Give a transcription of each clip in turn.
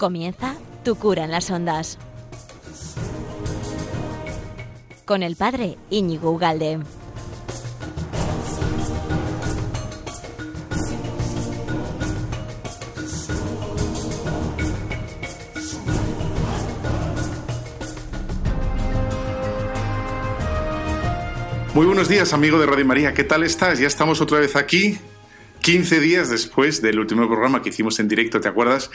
Comienza Tu cura en las ondas. Con el padre Íñigo Ugalde. Muy buenos días, amigo de Radio María. ¿Qué tal estás? Ya estamos otra vez aquí 15 días después del último programa que hicimos en directo, ¿te acuerdas?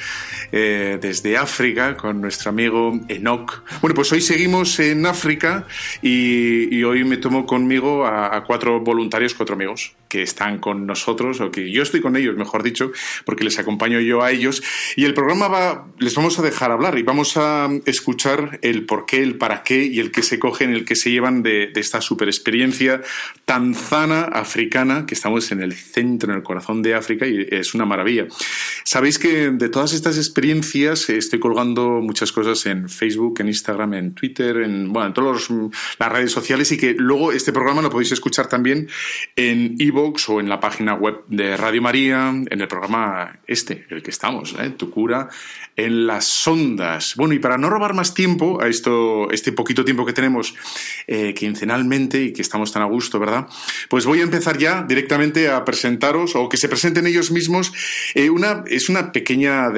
Eh, desde África con nuestro amigo Enoch. Bueno, pues hoy seguimos en África y, hoy me tomo conmigo a, cuatro voluntarios, cuatro amigos que están con nosotros, o que yo estoy con ellos, mejor dicho, porque les acompaño yo a ellos. Y el programa va, les vamos a dejar hablar y vamos a escuchar el por qué, el para qué y el que se cogen, el que se llevan de, de esta super experiencia tanzana africana, que estamos en el centro, en el corazón de África y es una maravilla. Sabéis que de todas estas experiencias estoy colgando muchas cosas en Facebook, en Instagram, en Twitter, en, bueno, en todas las redes sociales y que luego este programa lo podéis escuchar también en iVoox o en la página web de Radio María, en el programa este, el que estamos, ¿eh? Tu cura en las ondas. Bueno, y para no robar más tiempo a esto, este poquito tiempo que tenemos eh, quincenalmente y que estamos tan a gusto, ¿verdad? Pues voy a empezar ya directamente a presentaros o que se presenten ellos mismos. Eh, una, es una pequeña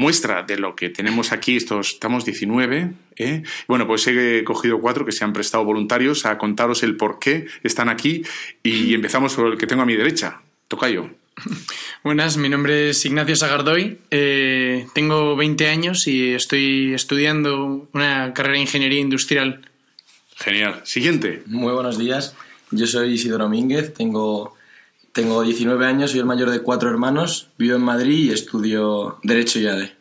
muestra de lo que tenemos aquí. Estos, estamos 19. ¿eh? Bueno, pues he cogido cuatro que se han prestado voluntarios a contaros el por qué están aquí y empezamos por el que tengo a mi derecha. Tocayo. Buenas, mi nombre es Ignacio Sagardoy, eh, tengo 20 años y estoy estudiando una carrera de ingeniería industrial. Genial. Siguiente. Muy buenos días, yo soy Isidoro Mínguez, tengo, tengo 19 años, soy el mayor de cuatro hermanos, vivo en Madrid y estudio Derecho y ADE.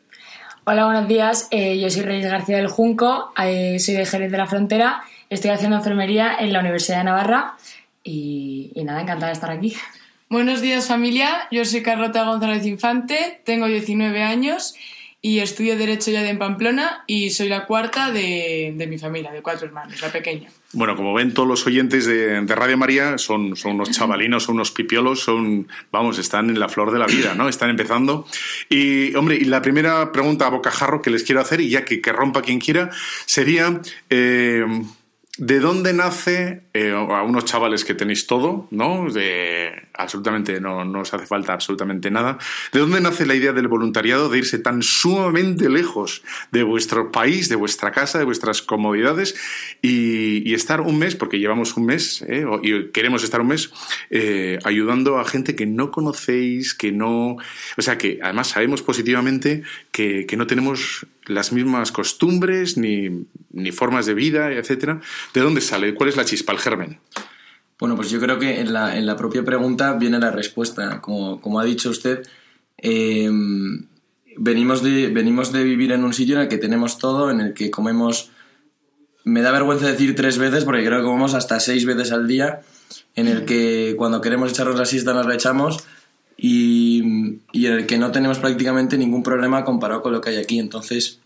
Hola, buenos días, eh, yo soy Reyes García del Junco, eh, soy de Jerez de la Frontera, estoy haciendo enfermería en la Universidad de Navarra y, y nada, encantada de estar aquí. Buenos días familia, yo soy Carlota González Infante, tengo 19 años y estudio Derecho ya de en Pamplona y soy la cuarta de, mi familia, de cuatro hermanos, la pequeña. Bueno, como ven todos los oyentes de, Radio María, son, son, unos chavalinos, son unos pipiolos, son, vamos, están en la flor de la vida, ¿no? Están empezando. Y, hombre, y la primera pregunta a bocajarro que les quiero hacer, y ya que, que rompa quien quiera, sería... Eh, ¿De dónde nace eh, a unos chavales que tenéis todo, ¿no? Absolutamente no, no, os hace falta absolutamente nada. ¿De dónde nace la idea del voluntariado de irse tan sumamente lejos de vuestro país, de vuestra casa, de vuestras comodidades y, estar un mes, porque llevamos un mes ¿eh? y queremos estar un mes eh, ayudando a gente que no conocéis, que no, o sea, que además sabemos positivamente que, que no tenemos las mismas costumbres ni, ni formas de vida, etcétera. ¿De dónde sale? ¿Cuál es la chispa, el germen? Bueno, pues yo creo que en la, en la propia pregunta viene la respuesta. Como, como ha dicho usted, em, venimos, de, venimos de vivir en un sitio en el que tenemos todo, en el que comemos, me da vergüenza decir tres veces, porque creo que comemos hasta seis veces al día, en el que cuando queremos echarnos la siesta nos la echamos y, en el que no tenemos prácticamente ningún problema comparado con lo que hay aquí. Entonces,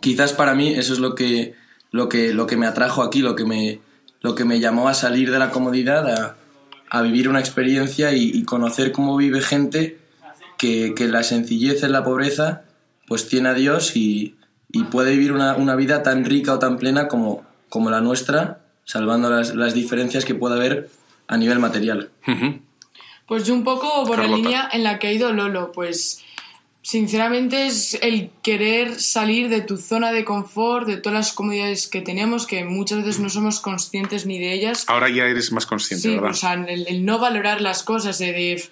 quizás para mí eso es lo que, lo que, lo que me atrajo aquí, lo que me, lo que me llamó a salir de la comodidad, a, vivir una experiencia y, conocer cómo vive gente que, que, la sencillez en la pobreza pues tiene a Dios y, y puede vivir una, una, vida tan rica o tan plena como, como la nuestra, salvando las, las, diferencias que pueda haber a nivel material. Pues yo un poco por la línea en la que ha ido Lolo, pues sinceramente es el querer salir de tu zona de confort, de todas las comodidades que tenemos, que muchas veces no somos conscientes ni de ellas. Ahora ya eres más consciente, ¿verdad? o sea, el, no valorar las cosas, de,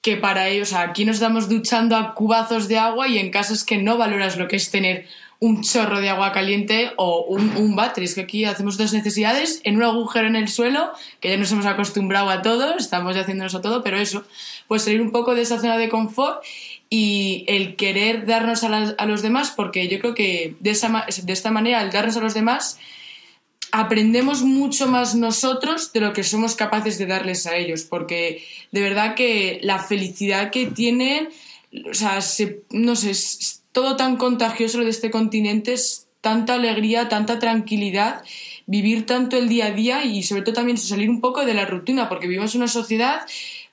que para ellos, o sea, aquí nos estamos duchando a cubazos de agua y en casa es que no valoras lo que es tener un chorro de agua caliente o un, un que aquí hacemos dos necesidades en un agujero en el suelo, que ya nos hemos acostumbrado a todo, estamos ya haciéndonos a todo, pero eso, pues salir un poco de esa zona de confort y el querer darnos a, los demás, porque yo creo que de, esa, de esta manera, al darnos a los demás, aprendemos mucho más nosotros de lo que somos capaces de darles a ellos, porque de verdad que la felicidad que tienen, o sea, no sé, todo tan contagioso de este continente, es tanta alegría, tanta tranquilidad, vivir tanto el día a día y sobre todo también salir un poco de la rutina, porque vivimos en una sociedad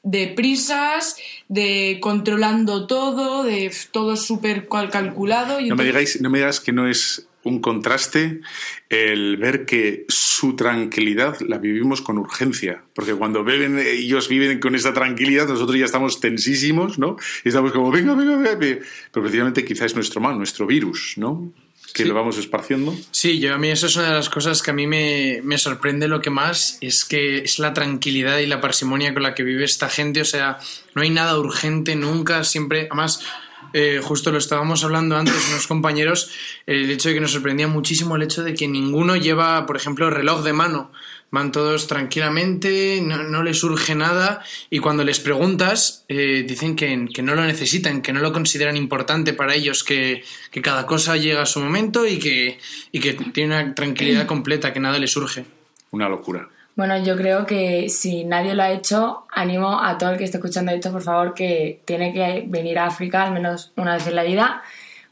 de prisas, de controlando todo, de todo súper cal- calculado. Y No me, digáis, no me digas que no es un contraste el ver que su tranquilidad la vivimos con urgencia. Porque cuando beben, ellos viven con esa tranquilidad, nosotros ya estamos tensísimos, ¿no? Y estamos como, venga, venga, venga. venga. Pero precisamente quizás es nuestro mal, nuestro virus, ¿no? Que Sí. lo vamos esparciendo. Sí, yo a mí eso es una de las cosas que a mí me, me sorprende lo que más es que es la tranquilidad y la parsimonia con la que vive esta gente. O sea, no hay nada urgente nunca, siempre. Además, eh, justo lo estábamos hablando antes unos compañeros, el hecho de que nos sorprendía muchísimo el hecho de que ninguno lleva, por ejemplo, reloj de mano. Van todos tranquilamente, no, no les urge nada y cuando les preguntas eh, dicen que, que no lo necesitan, que no lo consideran importante para ellos, que, que cada cosa llega a su momento y que, y que tiene una tranquilidad completa, que nada les urge. Una locura. Bueno, yo creo que si nadie lo ha hecho, animo a todo el que esté escuchando esto, por favor, que tiene que venir a África al menos una vez en la vida,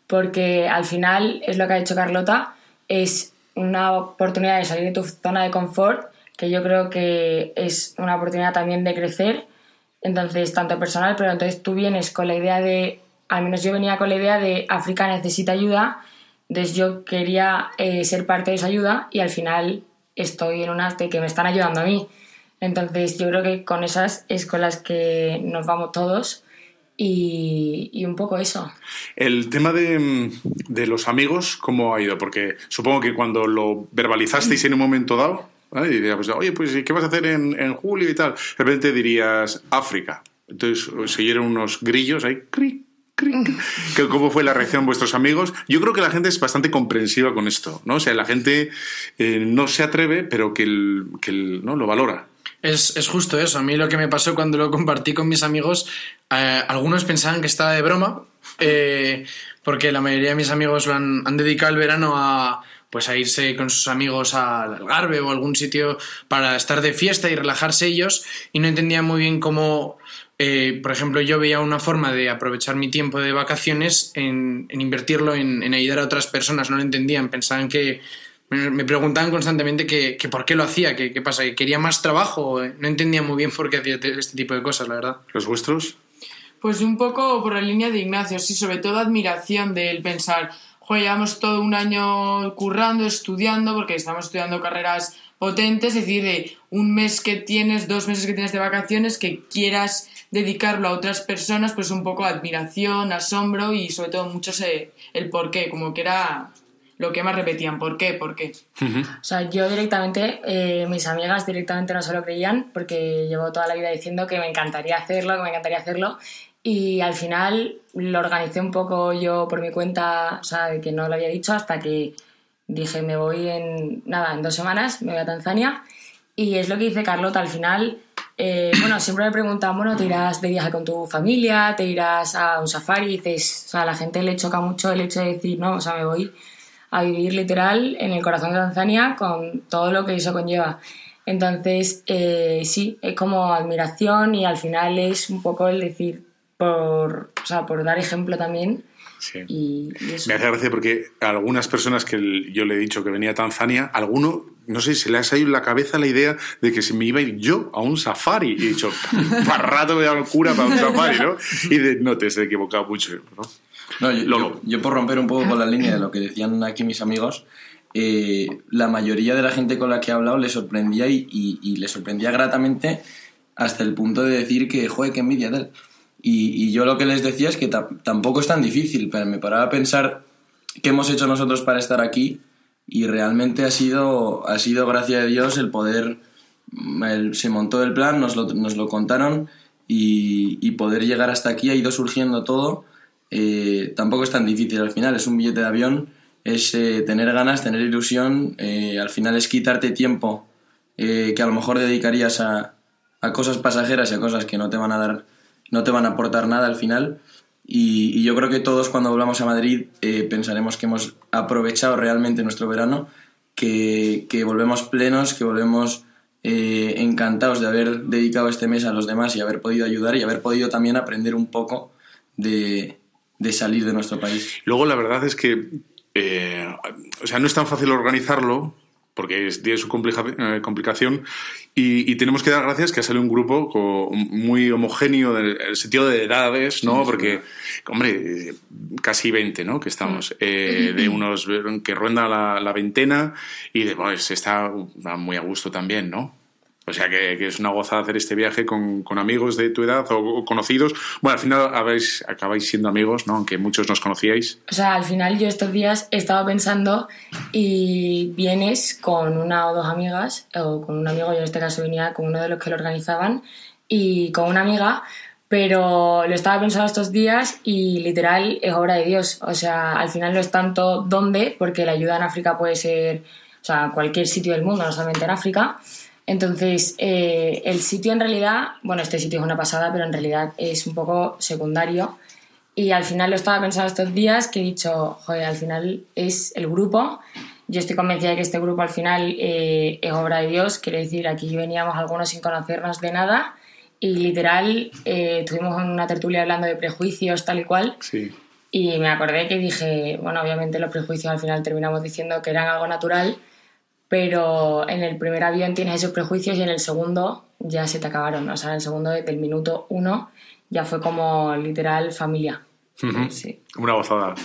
porque al final es lo que ha dicho Carlota, es una oportunidad de salir de tu zona de confort, que yo creo que es una oportunidad también de crecer, entonces tanto personal, pero entonces tú vienes con la idea de, al menos yo venía con la idea de África necesita ayuda, entonces yo quería eh, ser parte de esa ayuda y al final estoy en unas de que me están ayudando a mí. Entonces yo creo que con esas es con las que nos vamos todos y, un poco eso. El tema de, de los amigos, ¿cómo ha ido? Porque supongo que cuando lo verbalizasteis en un momento dado, ¿vale? dirías, pues, oye, pues ¿qué vas a hacer en, en julio y tal? De repente dirías África. Entonces os siguieron unos grillos ahí, cric, cric. ¿Qué- ¿Cómo fue la reacción de vuestros amigos? Yo creo que la gente es bastante comprensiva con esto, ¿no? O sea, la gente eh, no se atreve, pero que, el, que el- ¿no? lo valora. Es, es justo eso. A mí lo que me pasó cuando lo compartí con mis amigos, eh, algunos pensaban que estaba de broma, eh, porque la mayoría de mis amigos lo han, han dedicado el verano a pues a irse con sus amigos al Algarve o algún sitio para estar de fiesta y relajarse ellos y no entendían muy bien cómo, eh, por ejemplo, yo veía una forma de aprovechar mi tiempo de vacaciones en, en invertirlo en, en ayudar a otras personas, no lo entendían, pensaban que, me me preguntaban constantemente que, que por qué lo hacía, que qué pasa, que quería más trabajo. No entendía muy bien por qué hacía te- este tipo de cosas, la verdad. ¿Los vuestros? Pues un poco por la línea de Ignacio, sí, sobre todo admiración de él pensar, joder, llevamos todo un año currando, estudiando, porque estamos estudiando carreras potentes, es decir, de un mes que tienes, dos meses que tienes de vacaciones, que quieras dedicarlo a otras personas, pues un poco admiración, asombro y sobre todo mucho se- el por qué, como que era lo que más repetían, ¿por qué? ¿Por qué? O sea, yo directamente, eh, mis amigas directamente no se lo creían porque llevo toda la vida diciendo que me encantaría hacerlo, que me encantaría hacerlo. Y al final lo organicé un poco yo por mi cuenta, o sea, de que no lo había dicho hasta que dije me voy en, nada, en dos semanas, me voy a Tanzania. Y es lo que dice Carlota, al final, eh, bueno, siempre me preguntan, bueno, te irás de viaje con tu familia, te irás a un safari, dices, o sea, a la gente le choca mucho el hecho de decir, no, o sea, me voy a vivir literal en el corazón de Tanzania con todo lo que eso conlleva. Entonces, eh, sí, es como admiración y al final es un poco el decir, por, o sea, por dar ejemplo también. Sí. Y, y eso. Me hace gracia porque algunas personas que yo le he dicho que venía a Tanzania, alguno, no sé, se le ha salido en la cabeza la idea de que se me iba a ir yo a un safari. Y he dicho, para rato me da locura para un safari, ¿no? Y de, no, te has equivocado mucho, ¿no? No, yo, Lolo. yo- yo por romper un poco con la línea de lo que decían aquí mis amigos, eh, la mayoría de la gente con la que he hablado le sorprendía y, y- y le sorprendía gratamente hasta el punto de decir que, joder, qué envidia tal. Y, y yo lo que les decía es que ta- tampoco es tan difícil, pero me paraba a pensar qué hemos hecho nosotros para estar aquí y realmente ha sido, ha sido gracias a Dios el poder, se montó el plan, nos lo, nos lo contaron y, y poder llegar hasta aquí ha ido surgiendo todo. Eh, tampoco es tan difícil al final, es un billete de avión, es eh, tener ganas, tener ilusión, eh, al final es quitarte tiempo que a lo mejor dedicarías a, a cosas pasajeras y a cosas que no te van a dar, no te van a aportar nada al final. Y, yo creo que todos cuando volvamos a Madrid eh, pensaremos que hemos aprovechado realmente nuestro verano, que, que volvemos plenos, que volvemos eh, encantados de haber dedicado este mes a los demás y haber podido ayudar y haber podido también aprender un poco de, de salir de nuestro país. Luego, la verdad es que, eh, o sea, no es tan fácil organizarlo porque tiene su eh, complicación y, y tenemos que dar gracias que ha salido un grupo muy homogéneo en el, sentido de edades, ¿no? Porque, hombre, casi 20, ¿no? Que estamos, eh, de unos que ronda la, la veintena y de, pues está muy a gusto también, ¿no? O sea que, que es una gozada hacer este viaje con, con amigos de tu edad o, o conocidos. Bueno, al final habéis, acabáis siendo amigos, ¿no? Aunque muchos nos conocíais. O sea, al final yo estos días he estado pensando y vienes con una o dos amigas, o con un amigo, yo en este caso venía con uno de los que lo organizaban, y con una amiga, pero lo estaba pensando estos días y literal es obra de Dios. O sea, al final no es tanto dónde, porque la ayuda en África puede ser, o sea, cualquier sitio del mundo, no solamente en África. Entonces, eh, el sitio en realidad, bueno, este sitio es una pasada, pero en realidad es un poco secundario. Y al final lo estaba pensando estos días que he dicho, joder, al final es el grupo. Yo estoy convencida de que este grupo al final eh, es obra de Dios. Quiero decir, aquí veníamos algunos sin conocernos de nada y literal eh, estuvimos en una tertulia hablando de prejuicios tal y cual. Sí. Y me acordé que dije, bueno, obviamente los prejuicios al final terminamos diciendo que eran algo natural, pero en el primer avión tienes esos prejuicios y en el segundo ya se te acabaron. O sea, en el segundo, desde el minuto uno, ya fue como literal familia. Sí. Una gozada.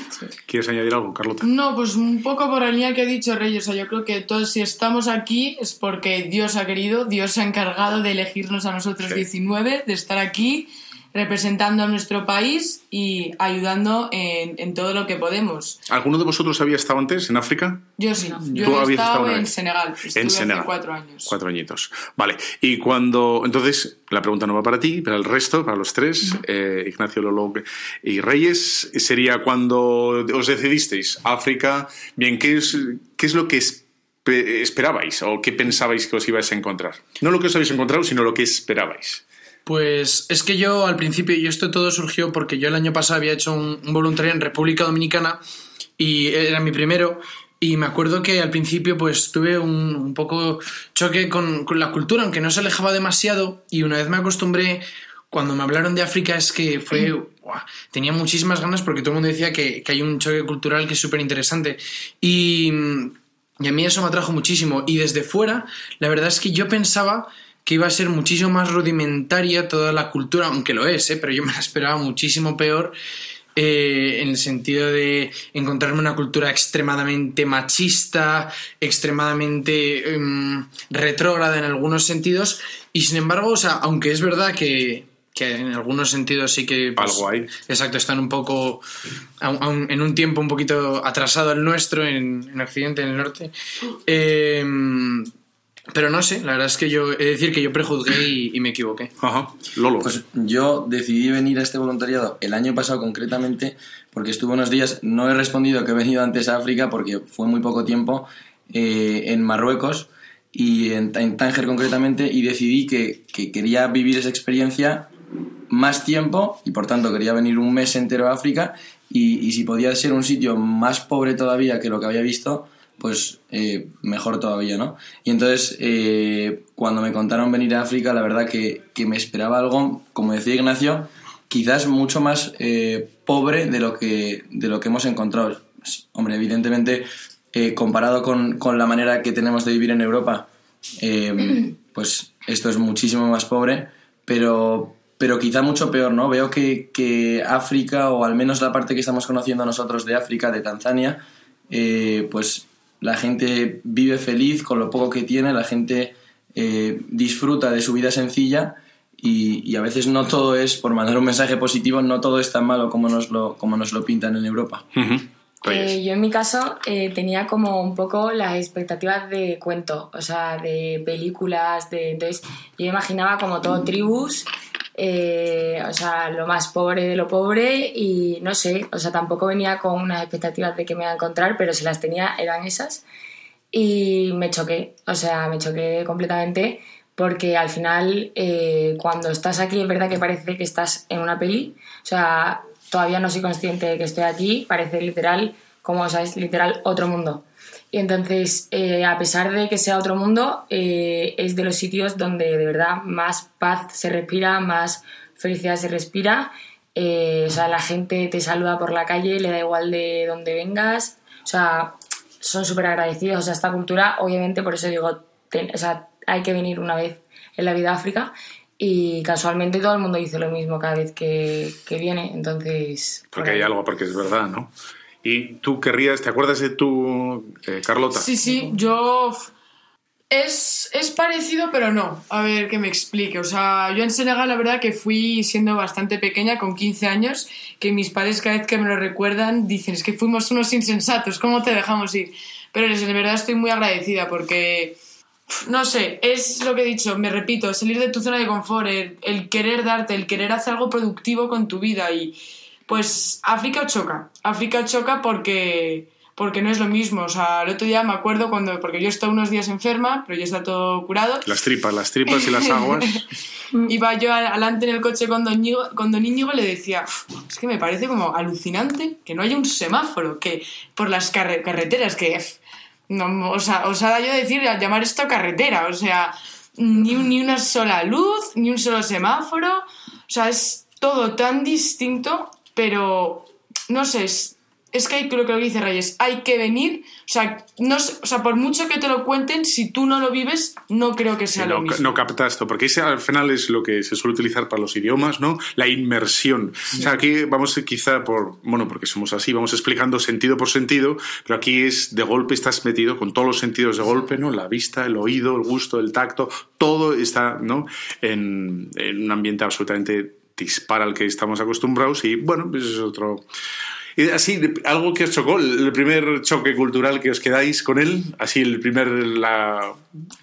¿Quieres añadir algo, Carlota? No, pues un poco por la línea que ha dicho Rey. O sea, yo creo que todos, si estamos aquí, es porque Dios ha querido, Dios se ha encargado de elegirnos a nosotros Sí. 19, de estar aquí representando a nuestro país y ayudando en, en todo lo que podemos. ¿Alguno de vosotros había estado antes en África? Yo sí, yo Tú he habías estado en. Senegal. Estuve en hace Senegal. cuatro años. Cuatro añitos. Vale. Y cuando. Entonces, la pregunta no va para ti, para el resto, para los tres, eh, Ignacio, Lolo y Reyes, sería cuando os decidisteis África. Bien, ¿qué es, qué es lo que espe- esperabais o qué pensabais que os ibais a encontrar? No lo que os habéis encontrado, sino lo que esperabais. Pues es que yo al principio, y esto todo surgió porque yo el año pasado había hecho un, un voluntariado en República Dominicana y era mi primero. Y me acuerdo que al principio pues tuve un, un poco choque con, con la cultura, aunque no se alejaba demasiado. Y una vez me acostumbré, cuando me hablaron de África es que fue... tenía muchísimas ganas porque todo el mundo decía que, que hay un choque cultural que es súper interesante. Y, y a mí eso me atrajo muchísimo. Y desde fuera, la verdad es que yo pensaba que iba a ser muchísimo más rudimentaria toda la cultura, aunque lo es, ¿eh? pero yo me la esperaba muchísimo peor. eh, en el sentido de encontrarme una cultura extremadamente machista, extremadamente em, retrógrada en algunos sentidos, y sin embargo, o sea, aunque es verdad que, que en algunos sentidos sí que... pues, Algo hay. Exacto, están un poco en un tiempo un poquito atrasado el nuestro en, en Occidente, en el norte. Eh, pero no sé, la verdad es que yo he de decir que yo prejuzgué y, y me equivoqué. Ajá. Lolo. Pues yo decidí venir a este voluntariado el año pasado concretamente porque estuve unos días, no he respondido que he venido antes a África porque fue muy poco tiempo, eh, en Marruecos y en, en Tánger concretamente y decidí que, que quería vivir esa experiencia más tiempo y por tanto quería venir un mes entero a África y, y si podía ser un sitio más pobre todavía que lo que había visto, pues eh, mejor todavía, ¿no? Y entonces eh, cuando me contaron venir a África, la verdad que, que me esperaba algo, como decía Ignacio, quizás mucho más eh, pobre de lo, que, de lo que hemos encontrado. Hombre, evidentemente, comparado con, con la manera que tenemos de vivir en Europa, pues esto es muchísimo más pobre, pero, pero quizá mucho peor, ¿no? Veo que, que África, o al menos la parte que estamos conociendo nosotros de África, de Tanzania, eh, pues la gente vive feliz con lo poco que tiene, la gente eh, disfruta de su vida sencilla y, y a veces no todo es, por mandar un mensaje positivo, no todo es tan malo como nos lo, como nos lo pintan en Europa. Reyes. Eh, yo en mi caso eh, tenía como un poco las expectativas de cuento, o sea, de películas, de entonces yo imaginaba como todo tribus, eh, o sea, lo más pobre de lo pobre y no sé, o sea, tampoco venía con unas expectativas de que me iba a encontrar, pero si las tenía eran esas y me choqué, o sea, me choqué completamente porque al final eh, cuando estás aquí es verdad que parece que estás en una peli, o sea, todavía no soy consciente de que estoy aquí, parece literal, como o sea, es literal otro mundo. Y entonces, eh, a pesar de que sea otro mundo, eh, es de los sitios donde de verdad más paz se respira, más felicidad se respira. Eh, o sea, la gente te saluda por la calle, le da igual de dónde vengas. O sea, son súper agradecidos. O sea, esta cultura, obviamente, por eso digo, ten- o sea, hay que venir una vez en la vida a África y casualmente todo el mundo dice lo mismo cada vez que, que viene. Entonces. Porque por hay algo, porque es verdad, ¿no? Y tú querrías, ¿te acuerdas de tu eh, Carlota? Sí, sí, yo... Es, es parecido, pero no. A ver, que me explique. O sea, yo en Senegal la verdad que fui siendo bastante pequeña, con 15 años, que mis padres cada vez que me lo recuerdan dicen, es que fuimos unos insensatos, ¿cómo te dejamos ir? Pero de verdad estoy muy agradecida porque, no sé, es lo que he dicho, me repito, salir de tu zona de confort, el, el querer darte, el querer hacer algo productivo con tu vida y pues África choca. África choca porque, porque no es lo mismo. O sea, el otro día me acuerdo cuando, porque yo estaba unos días enferma, pero ya está todo curado. Las tripas, las tripas y las aguas. Iba yo adelante en el coche con Don con Don Íñigo y le decía, "Uf, es que me parece como alucinante que no haya un semáforo, que por las carre- carreteras, que no, o sea, osada yo decir, llamar esto carretera, o sea, ni, ni una sola luz, ni un solo semáforo, o sea, es todo tan distinto, pero no sé, es, es que hay que lo que dice Reyes, hay que venir, o sea, no, o sea, por mucho que te lo cuenten, si tú no lo vives, no creo que sea lo mismo. no capta esto, porque ese al final es lo que se suele utilizar para los idiomas, ¿no? La inmersión. O sea, aquí vamos quizá por, bueno, porque somos así, vamos explicando sentido por sentido, pero aquí es de golpe estás metido con todos los sentidos de golpe, ¿no? La vista, el oído, el gusto, el tacto, todo está, ¿no? En, en un ambiente absolutamente dispara al que estamos acostumbrados y, bueno, pues es otro... Y así, algo que os chocó, el primer choque cultural que os quedáis con él, así el primer la,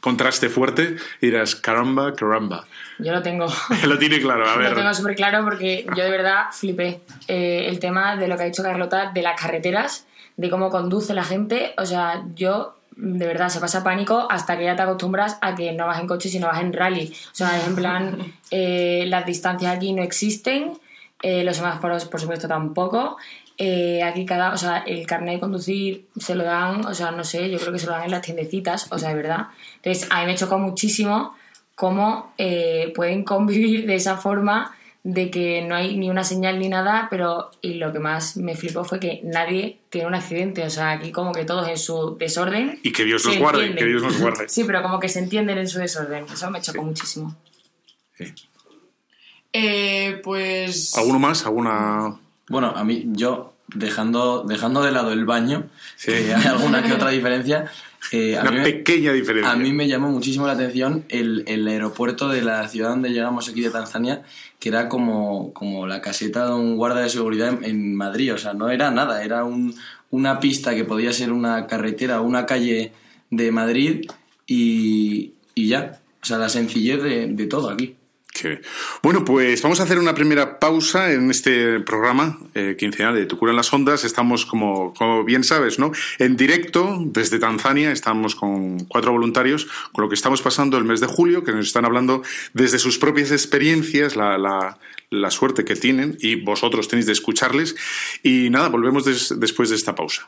contraste fuerte, y dirás, caramba, caramba. Yo lo tengo. Lo tiene claro, a ver. Lo tengo súper claro porque yo de verdad flipé. Eh, el tema de lo que ha dicho Carlota, de las carreteras, de cómo conduce la gente. O sea, yo de verdad se pasa pánico hasta que ya te acostumbras a que no vas en coche, sino vas en rally. O sea, es en plan, eh, las distancias aquí no existen, eh, los semáforos, por supuesto, tampoco. Eh, aquí cada, o sea, el carnet de conducir se lo dan, o sea, no sé, yo creo que se lo dan en las tiendecitas, o sea, de verdad. Entonces, a mí me chocó muchísimo cómo pueden convivir de esa forma de que no hay ni una señal ni nada, pero y lo que más me flipó fue que nadie tiene un accidente, o sea, aquí como que todos en su desorden. Y que Dios nos guarde, entienden. que Dios nos guarde. Sí, pero como que se entienden en su desorden, eso me chocó muchísimo. Sí. Eh, pues... ¿Alguno más? ¿Alguna...? Bueno, a mí, yo, dejando, dejando de lado el baño, Sí. que hay alguna que otra diferencia, eh, a, Una mí me, pequeña diferencia. a mí me llamó muchísimo la atención el, el aeropuerto de la ciudad donde llegamos aquí de Tanzania, que era como, como la caseta de un guarda de seguridad en, en Madrid, o sea, no era nada, era un- una pista que podía ser una carretera o una calle de Madrid y, y ya, o sea, la sencillez de, de todo aquí. Bueno, pues vamos a hacer una primera pausa en este programa eh, quincenal de Tu cura en las ondas. Estamos, como, como bien sabes, ¿no? En directo desde Tanzania. Estamos con cuatro voluntarios, con lo que estamos pasando el mes de julio, que nos están hablando desde sus propias experiencias, la, la- la suerte que tienen y vosotros tenéis de escucharles. Y nada, volvemos des- después de esta pausa.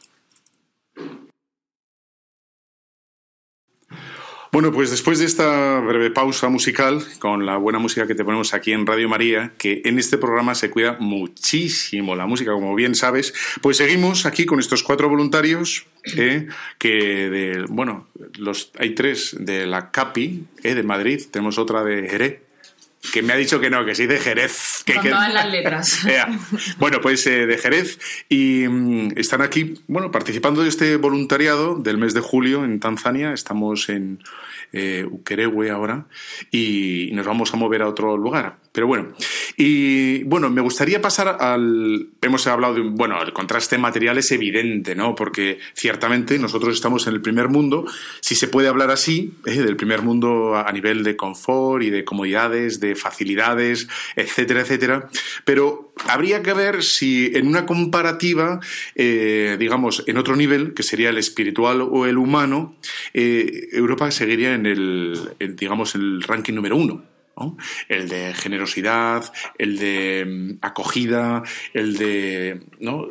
Bueno, pues después de esta breve pausa musical, con la buena música que te ponemos aquí en Radio María, que en este programa se cuida muchísimo la música, como bien sabes, pues seguimos aquí con estos cuatro voluntarios, eh, que de, bueno, los, hay tres de la CAPI, eh, de Madrid, tenemos otra de Jerez, que me ha dicho que no, que sí de Jerez. Que, Con que- todas las letras. Bueno, pues eh, de Jerez y mm, están aquí, bueno, participando de este voluntariado del mes de julio en Tanzania. Estamos en eh, Ukerewe ahora y nos vamos a mover a otro lugar. Pero bueno, y bueno, me gustaría pasar al. Hemos hablado de. Bueno, el contraste material es evidente, ¿no? Porque ciertamente nosotros estamos en el primer mundo, si se puede hablar así, eh, del primer mundo a a nivel de confort y de comodidades, de facilidades, etcétera, etcétera. Pero habría que ver si en una comparativa, eh, digamos, en otro nivel, que sería el espiritual o el humano, eh, Europa seguiría en el, digamos, el ranking número uno. ¿no? El de generosidad, el de mm, acogida, el de. ¿no?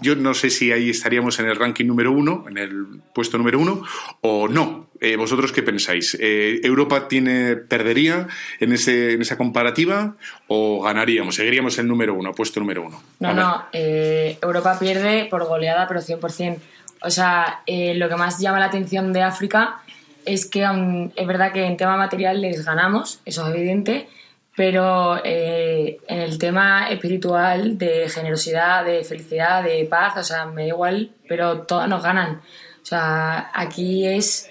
Yo no sé si ahí estaríamos en el ranking número uno, en el puesto número uno, o no. Eh, ¿Vosotros qué pensáis? Eh, ¿Europa tiene, perdería en, ese, en esa comparativa o ganaríamos? ¿Seguiríamos el número uno, puesto número uno? No, no, eh, Europa pierde por goleada, pero 100%. O sea, eh, lo que más llama la atención de África es que aun- es verdad que en tema material les ganamos, eso es evidente, pero eh, en el tema espiritual, de generosidad, de felicidad, de paz, o sea, me da igual, pero todas nos ganan. O sea, aquí es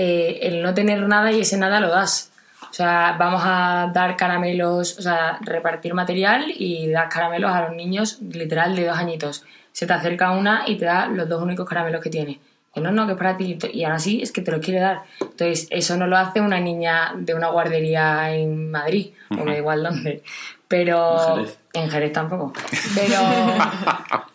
eh, el no tener nada y ese nada lo das. O sea, vamos a dar caramelos, o sea, repartir material y dar caramelos a los niños literal de dos añitos. Se te acerca una y te da los dos únicos caramelos que tiene. Que no, no, que es para ti. Y ahora sí, es que te lo quiere dar. Entonces, eso no lo hace una niña de una guardería en Madrid, o da igual dónde. Pero. En Jerez. En Jerez tampoco. Pero.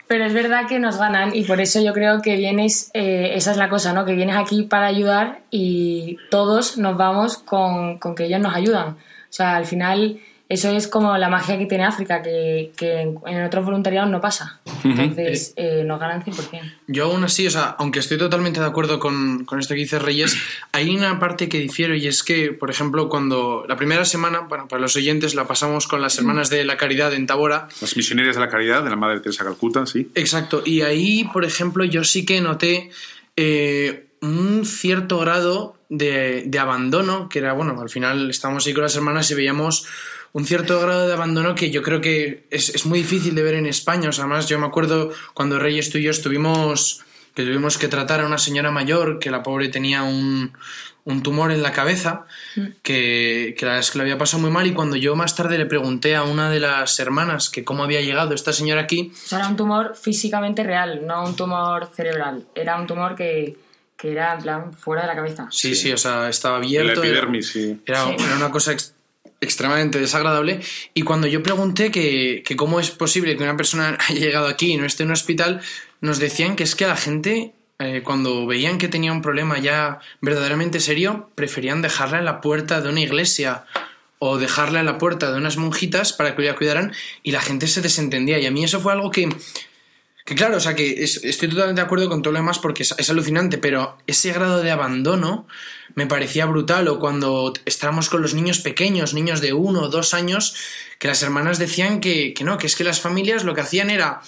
Pero es verdad que nos ganan y por eso yo creo que vienes, eh, esa es la cosa, ¿no? Que vienes aquí para ayudar y todos nos vamos con, con que ellos nos ayudan. O sea, al final eso es como la magia que tiene África, que, que en, otros voluntariados no pasa. Entonces eh, nos ganan 100%. Yo aún así, o sea, aunque estoy totalmente de acuerdo con, con esto que dice Reyes, hay una parte que difiero y es que, por ejemplo, cuando la primera semana, bueno, para los oyentes la pasamos con las hermanas de la caridad en Tabora, Las misioneras de la caridad de la Madre Teresa Calcuta, sí. Exacto, y ahí, por ejemplo, yo sí que noté eh, un cierto grado de, de abandono, que era, bueno, al final estábamos ahí con las hermanas y veíamos un cierto grado de abandono que yo creo que es, es muy difícil de ver en España. O sea, además, yo me acuerdo cuando Reyes tú y yo estuvimos, que tuvimos que tratar a una señora mayor, que la pobre tenía un, un tumor en la cabeza, que, que la verdad es que le había pasado muy mal, y cuando yo más tarde le pregunté a una de las hermanas que cómo había llegado esta señora aquí, O sea, era un tumor físicamente real, no un tumor cerebral. Era un tumor que, que era en plan fuera de la cabeza. Sí, sí, o sea, estaba La abierto. epidermis, sí. Era, Sí. era una cosa ex- extremadamente desagradable. Y cuando yo pregunté que, que cómo es posible que una persona haya llegado aquí y no esté en un hospital, nos decían que es que la gente, eh, cuando veían que tenía un problema ya verdaderamente serio, preferían dejarla en la puerta de una iglesia o dejarla en la puerta de unas monjitas para que la cuidaran y la gente se desentendía. Y a mí eso fue algo que, que claro, o sea, que es- estoy totalmente de acuerdo con todo lo demás porque es, es alucinante, pero ese grado de abandono me parecía brutal. O cuando estábamos con los niños pequeños, niños de uno o dos años, que las hermanas decían que, que no, que es que las familias lo que hacían era,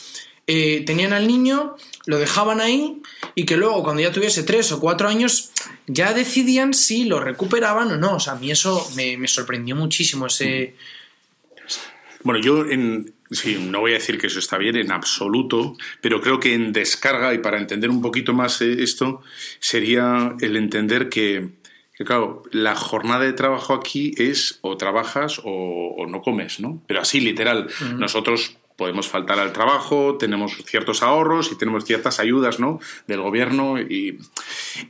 eh, tenían al niño, lo dejaban ahí y que luego cuando ya tuviese tres o cuatro años ya decidían si lo recuperaban o no. O sea, a mí eso me, me sorprendió muchísimo, ese... Bueno, yo en, sí, no voy a decir que eso está bien en absoluto, pero creo que en descarga y para entender un poquito más eh, esto sería el entender que, que, claro, la jornada de trabajo aquí es o trabajas o, o no comes, ¿no? Pero así literal. Nosotros podemos faltar al trabajo, tenemos ciertos ahorros y tenemos ciertas ayudas, ¿no? Del gobierno y,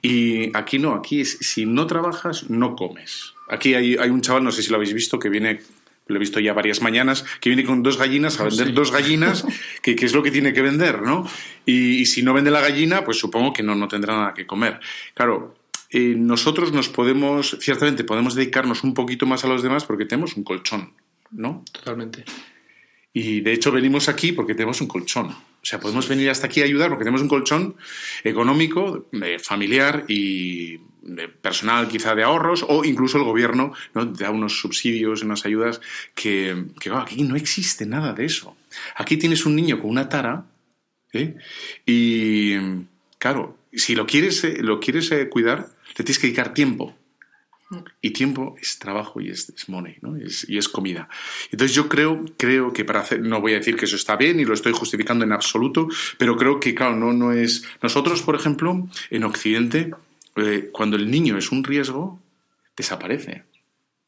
y aquí no, aquí es, si no trabajas, no comes. Aquí hay, hay un chaval, no sé si lo habéis visto, que viene lo he visto ya varias mañanas, que viene con dos gallinas a vender dos gallinas, que, que es lo que tiene que vender, ¿no? Y, y si no vende la gallina, pues supongo que no, no tendrá nada que comer. Claro, eh, nosotros nos podemos, ciertamente podemos dedicarnos un poquito más a los demás porque tenemos un colchón, ¿no? Totalmente. Y de hecho venimos aquí porque tenemos un colchón. O sea, podemos venir hasta aquí a ayudar porque tenemos un colchón económico, eh, familiar y personal quizá de ahorros o incluso el gobierno ¿no? da unos subsidios, unas ayudas que, claro, aquí no existe nada de eso. Aquí tienes un niño con una tara ¿eh? y claro, si lo quieres, eh, lo quieres eh, cuidar, le tienes que dedicar tiempo. Y tiempo es trabajo y es, money, y es comida. Entonces yo creo, creo que para hacer, no voy a decir que eso está bien y lo estoy justificando en absoluto, pero creo que, claro, no, no es... Nosotros, por ejemplo, en Occidente, eh, cuando el niño es un riesgo, desaparece,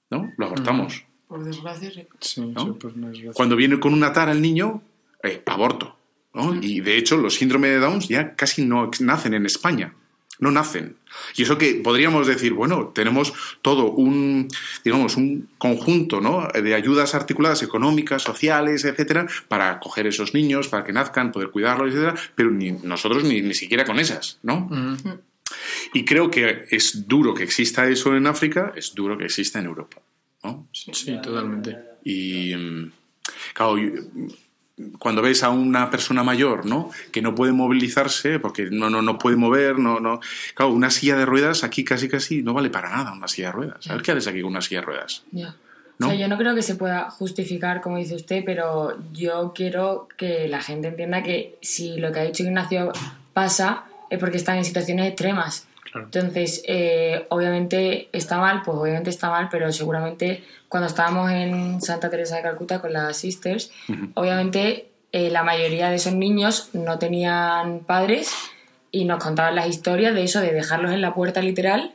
¿no? Lo abortamos. Por desgracia, sí. Sí, ¿No? sí, pues no es verdad. Cuando viene con una tara el niño, eh, aborto. ¿no? Y de hecho, los síndromes de Down ya casi no nacen en España. No nacen. Y eso que podríamos decir, bueno, tenemos todo un, digamos, un conjunto ¿no? de ayudas articuladas económicas, sociales, etcétera, para acoger esos niños, para que nazcan, poder cuidarlos, etcétera, pero ni nosotros ni, ni siquiera con esas, ¿no? Y creo que es duro que exista eso en África, es duro que exista en Europa, ¿no? Sí, totalmente. Y mm, claro, cuando ves a una persona mayor, ¿no? Que no puede movilizarse porque no, no, no puede mover, no, no. Claro, una silla de ruedas aquí casi casi no vale para nada una silla de ruedas. ¿Sabes qué haces aquí con una silla de ruedas? Ya. ¿No? O sea, yo no creo que se pueda justificar, como dice usted, pero yo quiero que la gente entienda que si lo que ha dicho Ignacio pasa, es porque están en situaciones extremas. Entonces, eh, obviamente está mal, pues obviamente está mal, pero seguramente cuando estábamos en Santa Teresa de Calcuta con las Sisters, obviamente eh, la mayoría de esos niños no tenían padres y nos contaban las historias de eso, de dejarlos en la puerta literal.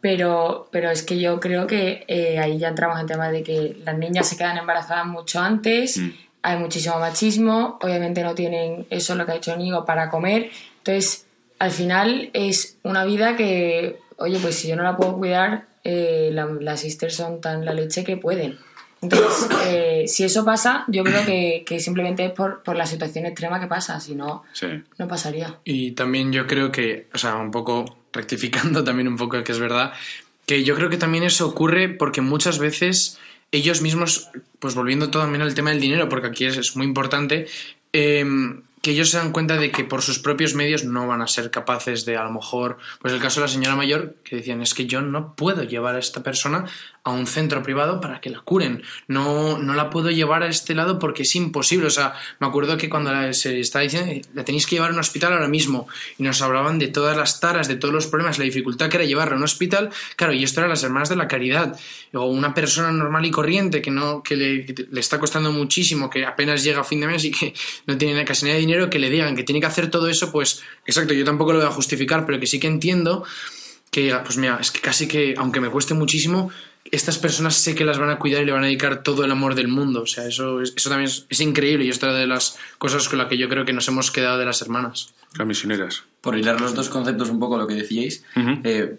Pero, pero es que yo creo que eh, ahí ya entramos en tema de que las niñas se quedan embarazadas mucho antes, hay muchísimo machismo, obviamente no tienen eso lo que ha hecho Nigo para comer. Entonces, al final es una vida que, oye, pues si yo no la puedo cuidar, eh, las sisters son tan la leche que pueden. Entonces, eh, si eso pasa, yo creo que, simplemente es por, por, la situación extrema que pasa, si no, no pasaría. Y también yo creo que, o sea, un poco rectificando también un poco que es verdad, que yo creo que también eso ocurre porque muchas veces ellos mismos, pues volviendo también al tema del dinero, porque aquí es, muy importante, eh, que ellos se dan cuenta de que por sus propios medios no van a ser capaces de, a lo mejor, pues el caso de la señora mayor, que decían, es que yo no puedo llevar a esta persona a un centro privado para que la curen, no, no la puedo llevar a este lado porque es imposible, o sea, me acuerdo que cuando se estaba diciendo, la tenéis que llevar a un hospital ahora mismo, y nos hablaban de todas las taras, de todos los problemas, la dificultad que era llevarla a un hospital, claro, y esto era las hermanas de la caridad, o una persona normal y corriente que no, que le, le está costando muchísimo, que apenas llega a fin de mes y que no tiene casi nada de dinero, que le digan que tiene que hacer todo eso, pues exacto, yo tampoco lo voy a justificar, pero que sí que entiendo que, pues mira, es que casi que, aunque me cueste muchísimo, estas personas sé que las van a cuidar y le van a dedicar todo el amor del mundo. O sea, eso, eso también es, increíble y es otra de las cosas con las que yo creo que nos hemos quedado de las hermanas. Las misioneras. Por hilar los dos conceptos un poco lo que decíais, eh,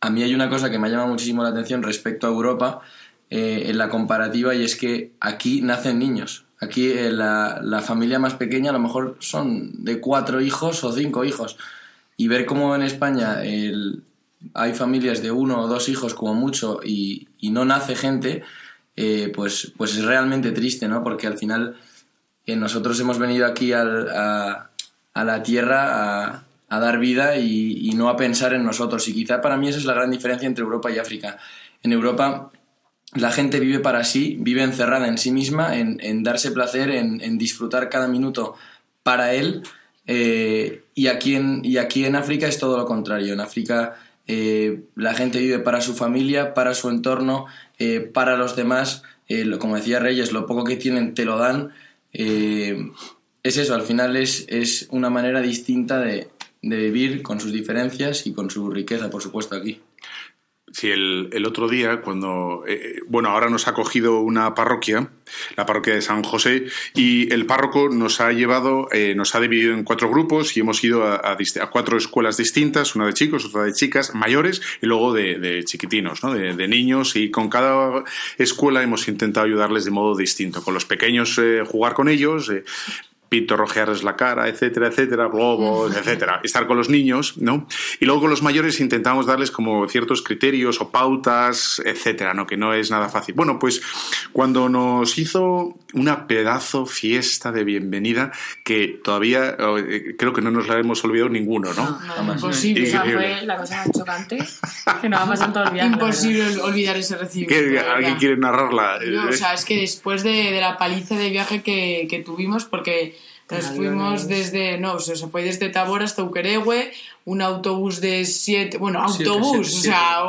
a mí hay una cosa que me llama muchísimo la atención respecto a Europa eh, en la comparativa y es que aquí nacen niños. Aquí eh, la, familia más pequeña a lo mejor son de cuatro hijos o cinco hijos. Y ver cómo en España hay familias de uno o dos hijos como mucho y, no nace gente, eh, pues, pues es realmente triste, ¿no? Porque al final eh, nosotros hemos venido aquí a, la tierra a, dar vida y, y, no a pensar en nosotros. Y quizá para mí esa es la gran diferencia entre Europa y África. En Europa la gente vive para sí, vive encerrada en sí misma, en, darse placer, en, disfrutar cada minuto para él. Eh, y, aquí en, África es todo lo contrario. En África eh, la gente vive para su familia, para su entorno, eh, para los demás. como decía Reyes, lo poco que tienen te lo dan. es eso, al final es, es una manera distinta de, de vivir con sus diferencias y con su riqueza, por supuesto, aquí. Sí, el, el, otro día, cuando. Eh, eh, bueno, ahora nos ha cogido una parroquia, la parroquia de San José, y el párroco nos ha llevado, eh, nos ha dividido en cuatro grupos y hemos ido a, cuatro escuelas distintas: una de chicos, otra de chicas mayores y luego de, chiquitinos, ¿no? De, de, niños. Y con cada escuela hemos intentado ayudarles de modo distinto. Con los pequeños, jugar con ellos, pintorrojearles la cara, etcétera, etcétera, globos, etcétera. Estar con los niños, ¿no? Y luego con los mayores intentamos darles como ciertos criterios o pautas, etcétera, ¿no? Que no es nada fácil. Bueno, pues cuando nos hizo una pedazo fiesta de bienvenida que todavía eh, creo que no nos la hemos olvidado ninguno, ¿no? no, imposible. Esa fue la cosa más chocante que nos ha pasado todo el viaje. Imposible olvidar ese recibimiento. ¿Alguien quiere narrarla? No, o sea, es que después de, de la paliza de viaje que, que tuvimos, porque nos fuimos desde, no, o sea, se fue desde Tabor hasta Uquerewe, un autobús de siete, bueno, autobús, o sea,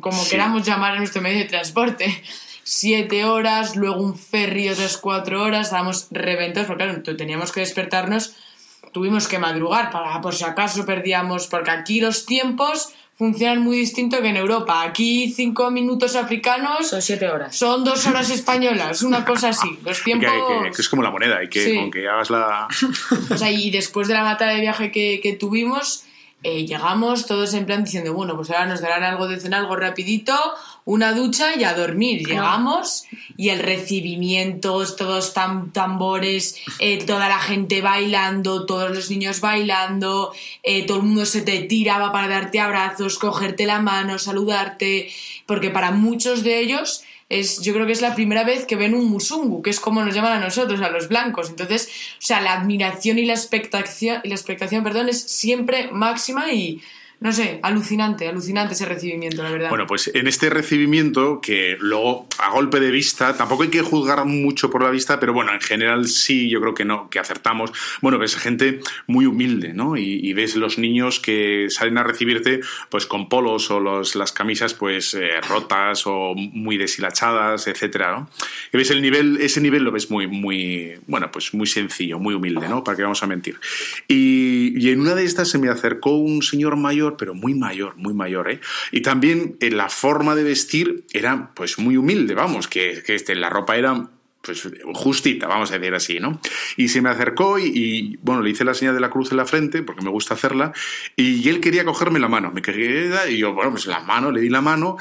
como queramos llamar a nuestro medio de transporte. Siete horas, luego un ferry otras cuatro horas, estábamos reventados, porque claro, teníamos que despertarnos, tuvimos que madrugar para, por si acaso perdíamos, porque aquí los tiempos funcionan muy distinto que en Europa. Aquí cinco minutos africanos... Son siete horas. Son dos horas españolas, una cosa así. Los tiempos... Que, es como la moneda, y que que hagas la... O sea, y después de la mata de viaje que, que tuvimos, eh, llegamos todos en plan diciendo, bueno, pues ahora nos darán algo de cenar, algo rapidito, una ducha y a dormir. Llegamos y el recibimiento, todos tam tambores, eh, toda la gente bailando, todos los niños bailando, eh, todo el mundo se te tiraba para darte abrazos, cogerte la mano, saludarte, porque para muchos de ellos es, yo creo que es la primera vez que ven un musungu, que es como nos llaman a nosotros, a los blancos. Entonces, o sea, la admiración y la expectación, y la expectación, perdón, es siempre máxima y no sé, alucinante, alucinante ese recibimiento, la verdad. Bueno, pues en este recibimiento, que luego a golpe de vista, tampoco hay que juzgar mucho por la vista, pero bueno, en general sí, yo creo que no, que acertamos. Bueno, ves gente muy humilde, ¿no? Y, ves los niños que salen a recibirte, pues con polos o los, las camisas, pues eh, rotas o muy deshilachadas, etcétera, ¿no? Y ves el nivel, ese nivel lo ves muy, muy, bueno, pues muy sencillo, muy humilde, ¿no? Para que vamos a mentir. Y, y en una de estas se me acercó un señor mayor pero muy mayor, muy mayor, ¿eh? Y también en la forma de vestir era pues muy humilde, vamos, que, que este, la ropa era pues justita, vamos a decir así, ¿no? Y se me acercó y, bueno, le hice la señal de la cruz en la frente, porque me gusta hacerla, y él quería cogerme la mano, me quería, y yo, bueno, pues la mano, le di la mano,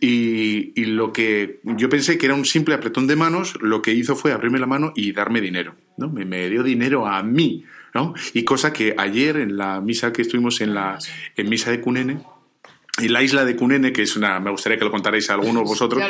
y, y, lo que yo pensé que era un simple apretón de manos, lo que hizo fue abrirme la mano y darme dinero, ¿no? Me, me dio dinero a mí, ¿no? Y cosa que ayer en la misa que estuvimos en la en misa de Cunene, en la isla de Cunene, que es una, me gustaría que lo contarais a alguno de vosotros.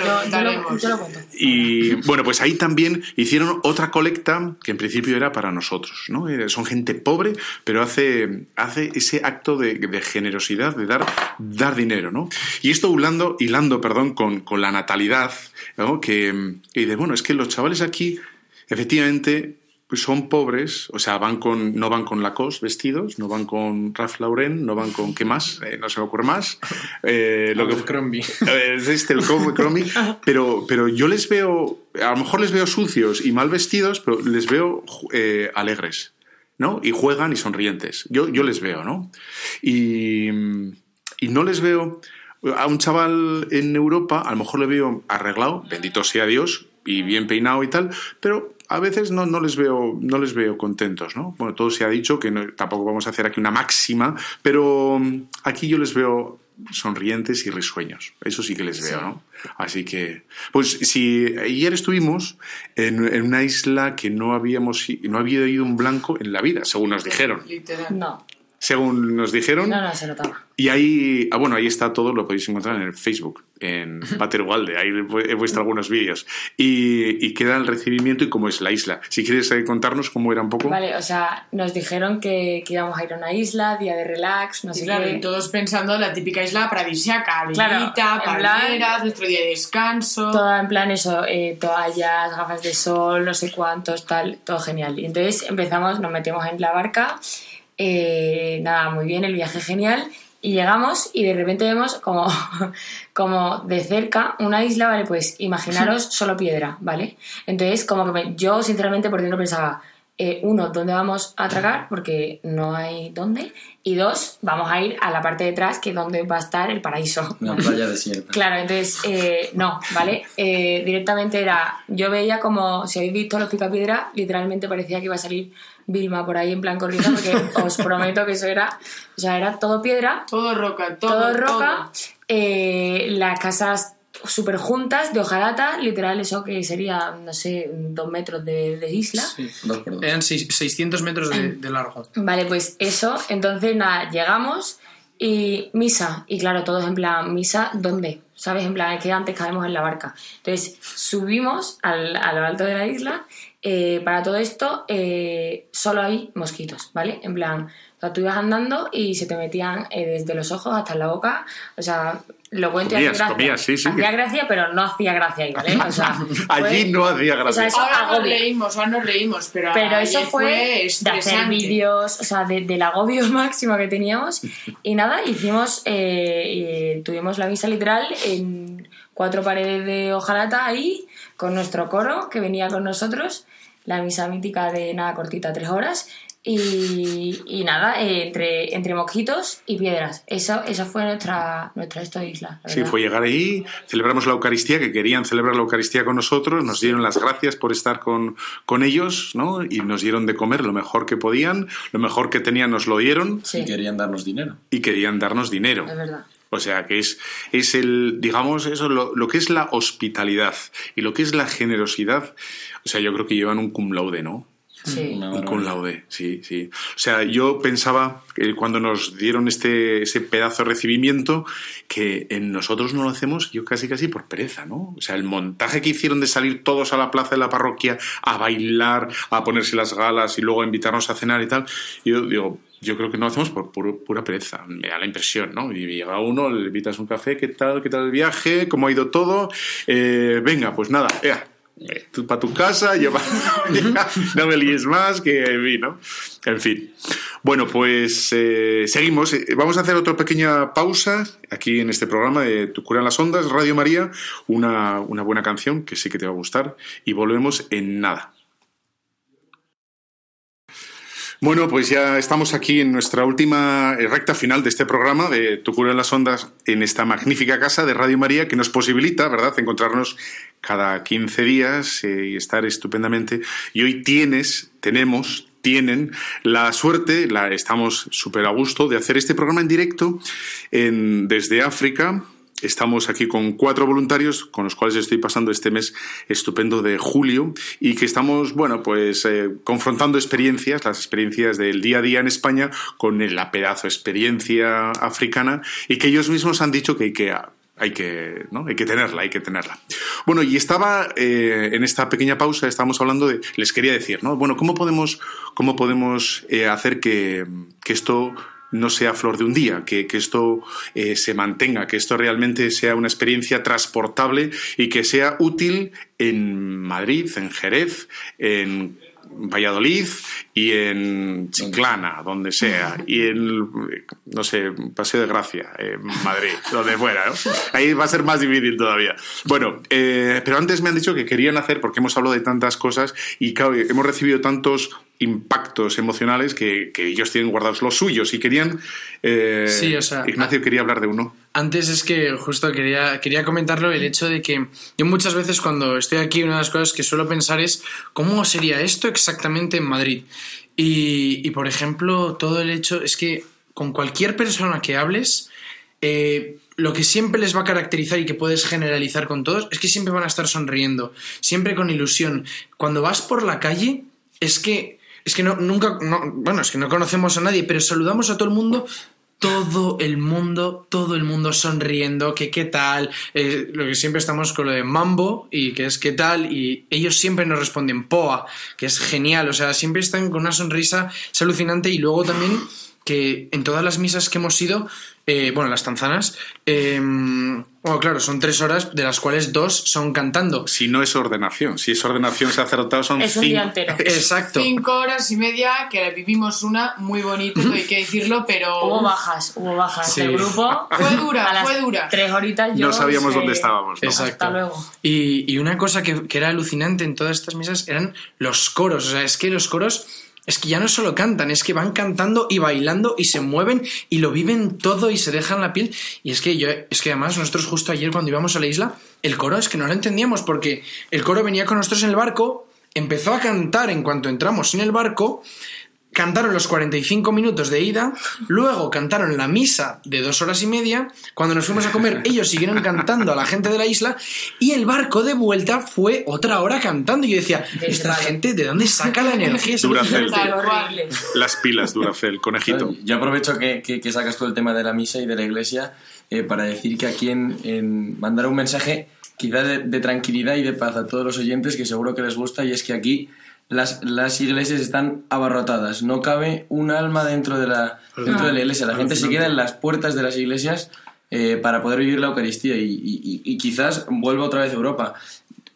Y bueno, pues ahí también hicieron otra colecta que en principio era para nosotros, ¿no? Son gente pobre, pero hace, hace ese acto de, generosidad, de dar, dar dinero, ¿no? Y esto hilando, hilando perdón, con, con la natalidad, ¿no? Que, y de, bueno, es que los chavales aquí, efectivamente, pues son pobres, o sea, van con, no van con Lacoste vestidos, no van con Ralph Lauren, no van con qué más, eh, no se me ocurre más. Eh, lo que Crombie. Es este, el Crombie. Pero, pero yo les veo, a lo mejor les veo sucios y mal vestidos, pero les veo eh, alegres, ¿no? Y juegan y sonrientes. Yo, yo les veo, ¿no? Y, y no les veo a un chaval en Europa, a lo mejor le veo arreglado, bendito sea Dios, y bien peinado y tal, pero a veces no, no, les veo, no les veo contentos, ¿no? Bueno, todo se ha dicho, que tampoco vamos a hacer aquí una máxima, pero mm, aquí yo les veo sonrientes y risueños. Eso sí que les veo, ¿no? Así que, pues si ayer estuvimos en, en, una isla que no habíamos, no había ido un blanco en la vida, según nos dijeron. Literal. No según nos dijeron. No, no, se notaba. Y ahí, ah, bueno, ahí está todo, lo podéis encontrar en el Facebook, en Walde, ahí he puesto algunos vídeos. Y, y, queda el recibimiento y cómo es la isla. Si quieres eh, contarnos cómo era un poco. Vale, o sea, nos dijeron que, que íbamos a ir a una isla, día de relax, no sé claro, qué. Y todos pensando en la típica isla paradisíaca, claro, palmeras, nuestro día de descanso. Todo en plan eso, eh, toallas, gafas de sol, no sé cuántos, tal, todo genial. Y entonces empezamos, nos metemos en la barca eh, nada, muy bien, el viaje genial. Y llegamos y de repente vemos como, como de cerca una isla, ¿vale? Pues imaginaros solo piedra, ¿vale? Entonces, como que yo sinceramente por dentro pensaba, eh, uno, ¿dónde vamos a atracar? Porque no hay dónde. Y dos, vamos a ir a la parte de atrás, que es donde va a estar el paraíso. Una playa desierta. claro, entonces, eh, no, ¿vale? directamente era, yo veía como, si habéis visto los picapiedra, literalmente parecía que iba a salir Vilma por ahí en plan corriendo, porque os prometo que eso era, o sea, era todo piedra. Todo roca, todo, roca. Eh, las casas súper juntas, de hojalata, literal eso que sería, no sé, dos metros de, isla. Sí, dos Eran 600 metros de, de, largo. Vale, pues eso, entonces nada, llegamos y misa, y claro, todos en plan, misa, ¿dónde? ¿Sabes? En plan, es que antes caemos en la barca. Entonces subimos al, a lo alto de la isla eh, para todo esto eh, solo hay mosquitos, ¿vale? En plan, tú ibas andando y se te metían eh, desde los ojos hasta la boca, o sea, lo cuento comías, gracia. Comías, sí, sí. Hacía gracia, pero no hacía gracia ahí, ¿vale? O sea, Allí no hacía gracia. O sea, ahora nos reímos, ahora nos reímos, pero, pero eso fue, de hacer vídeos, o sea, del agobio máximo que teníamos. Y nada, hicimos, tuvimos la misa literal en cuatro paredes de hojalata ahí, con nuestro coro que venía con nosotros la misa mítica de nada cortita, tres horas. Y, nada, eh, entre, entre mosquitos y piedras. Eso, esa fue nuestra, nuestra esta isla. Sí, fue llegar ahí, celebramos la Eucaristía, que querían celebrar la Eucaristía con nosotros, nos dieron las gracias por estar con, con ellos, ¿no? Y nos dieron de comer lo mejor que podían, lo mejor que tenían nos lo dieron. Y querían darnos dinero. Y querían darnos dinero. Es verdad. O sea, que es, es el, digamos, eso, lo, lo, que es la hospitalidad y lo que es la generosidad. O sea, yo creo que llevan un cum laude, ¿no? Sí. Un cum laude, sí, sí. O sea, yo pensaba que cuando nos dieron este, ese pedazo de recibimiento, que en nosotros no lo hacemos, yo casi casi por pereza, ¿no? O sea, el montaje que hicieron de salir todos a la plaza de la parroquia a bailar, a ponerse las galas y luego a invitarnos a cenar y tal, yo digo, yo creo que no lo hacemos por puro- pura pereza, me da la impresión, ¿no? Y llega uno, le invitas un café, ¿qué tal, qué tal el viaje? ¿Cómo ha ido todo? Eh, venga, pues nada, ea, eh, tú para tu casa, lleva, ya, no me líes más, que en fin, ¿no? En fin. Bueno, pues eh, seguimos. Eh, Vamos a hacer otra pequeña pausa aquí en este programa de Tu cura en las ondas, Radio María, una, una buena canción que sí que te va a gustar y volvemos en nada. Bueno, pues ya estamos aquí en nuestra última eh, recta final de este programa de Tu cura en las ondas en esta magnífica casa de Radio María que nos posibilita, ¿verdad?, encontrarnos cada 15 días eh, y estar estupendamente. Y hoy tienes, tenemos, tienen la suerte, la, estamos súper a gusto de hacer este programa en directo en- desde África. Estamos aquí con cuatro voluntarios con los cuales estoy pasando este mes estupendo de julio y que estamos, bueno, pues eh, confrontando experiencias, las experiencias del día a día en España con la pedazo experiencia africana y que ellos mismos han dicho que hay que hay que, ¿no? hay que tenerla, hay que tenerla. Bueno, y estaba eh, en esta pequeña pausa, estábamos hablando de, les quería decir, ¿no? Bueno, ¿cómo podemos, cómo podemos eh, hacer que, que esto no sea flor de un día, que, que esto eh, se mantenga, que esto realmente sea una experiencia transportable y que sea útil en Madrid, en Jerez, en Valladolid y en Chiclana, donde sea, y en, no sé, Paseo de Gracia, en Madrid, donde fuera, ¿no? Ahí va a ser más difícil todavía. Bueno, eh, pero antes me han dicho que querían hacer, porque hemos hablado de tantas cosas y claro, hemos recibido tantos impactos emocionales que, que ellos tienen guardados los suyos y querían... eh, Sí, o sea, Ignacio quería hablar de uno. Antes es que justo quería, quería comentarlo el hecho de que yo muchas veces cuando estoy aquí una de las cosas que suelo pensar es cómo sería esto exactamente en Madrid. Y, y, por ejemplo, todo el hecho es que con cualquier persona que hables, eh, lo que siempre les va a caracterizar y que puedes generalizar con todos es que siempre van a estar sonriendo, siempre con ilusión. Cuando vas por la calle, es que, es que no, nunca, no, bueno, es que no conocemos a nadie, pero saludamos a todo el mundo todo el mundo, todo el mundo sonriendo, que qué tal, eh, lo que siempre estamos con lo de mambo y que es qué tal, y ellos siempre nos responden poa, que es genial, o sea, siempre están con una sonrisa, es alucinante, y luego también que en todas las misas que hemos ido, eh, bueno, las tanzanas, eh, bueno, claro, son tres horas, de las cuales dos son cantando. Si no es ordenación, si es ordenación sacerdotal son Es un cinco. día entero. Exacto. Cinco horas y media, que vivimos una muy bonita, hay que decirlo, pero... Hubo bajas, hubo bajas Sí. del grupo. Fue dura, A las fue dura. Tres horitas yo No sabíamos sé- dónde estábamos. ¿no? Exacto. Hasta luego. Y, y una cosa que, que era alucinante en todas estas misas eran los coros. O sea, es que los coros es que ya no solo cantan, es que van cantando y bailando y se mueven y lo viven todo y se dejan la piel. Y es que yo, es que además nosotros justo ayer cuando íbamos a la isla, el coro es que no lo entendíamos porque el coro venía con nosotros en el barco, empezó a cantar en cuanto entramos en el barco. Cantaron los 45 minutos de ida, luego cantaron la misa de dos horas y media, cuando nos fuimos a comer ellos siguieron cantando a la gente de la isla y el barco de vuelta fue otra hora cantando y yo decía, esta gente de dónde saca la energía? Horrible. Las pilas, Duracel, conejito. Yo aprovecho que, que- que sacas tú el tema de la misa y de la iglesia eh, para decir que aquí en, en- mandar un mensaje quizás de, de tranquilidad y de paz a todos los oyentes que seguro que les gusta y es que aquí las, las iglesias están abarrotadas, no cabe un alma dentro de la, dentro de la iglesia, la gente se queda en las puertas de las iglesias eh, para poder vivir la Eucaristía y, y- y- y quizás vuelva otra vez a Europa.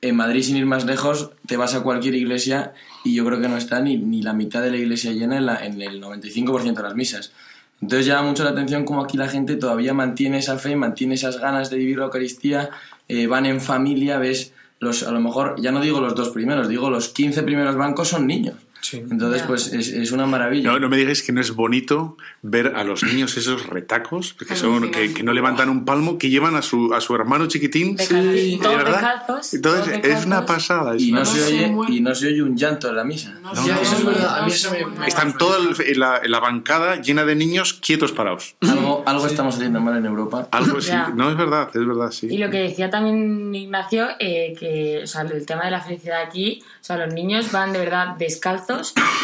En Madrid, sin ir más lejos, te vas a cualquier iglesia y yo creo que no está ni, ni la mitad de la iglesia llena en, la- en el 95% de las misas. Entonces llama mucho la atención cómo aquí la gente todavía mantiene esa fe, mantiene esas ganas de vivir la Eucaristía, eh, van en familia, ves, los, a lo mejor, ya no digo los dos primeros, digo los 15 primeros bancos son niños. Sí. Entonces, Ya. pues es, es una maravilla. No, no me digáis que no es bonito ver a los niños esos retacos, que, son, que, que no levantan un palmo, que llevan a su, a su hermano chiquitín. De Sí, todos ¿de verdad? descalzos, Entonces, es una pasada. es y, una no No oye, y no se oye un llanto en la misa. No, sé, eso es no, verdad, a mí no eso me- no. Están toda la, la bancada llena de niños quietos parados. Algo, algo estamos haciendo mal en Europa. Algo. Ya. No, es verdad, es verdad, sí. Y lo que decía también Ignacio, eh, que o sea, el tema de la felicidad aquí, o sea, los niños van de verdad descalzos,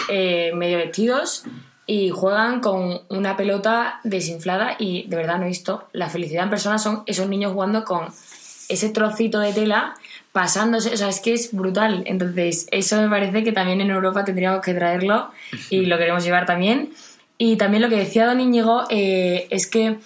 eh, medio vestidos y juegan con una pelota desinflada y de verdad no he visto la felicidad en persona son esos niños jugando con ese trocito de tela pasándose, o sea, es que es brutal. Entonces, eso me parece que también en Europa tendríamos que traerlo y lo queremos llevar también. Y también lo que decía Don Íñigo eh, es que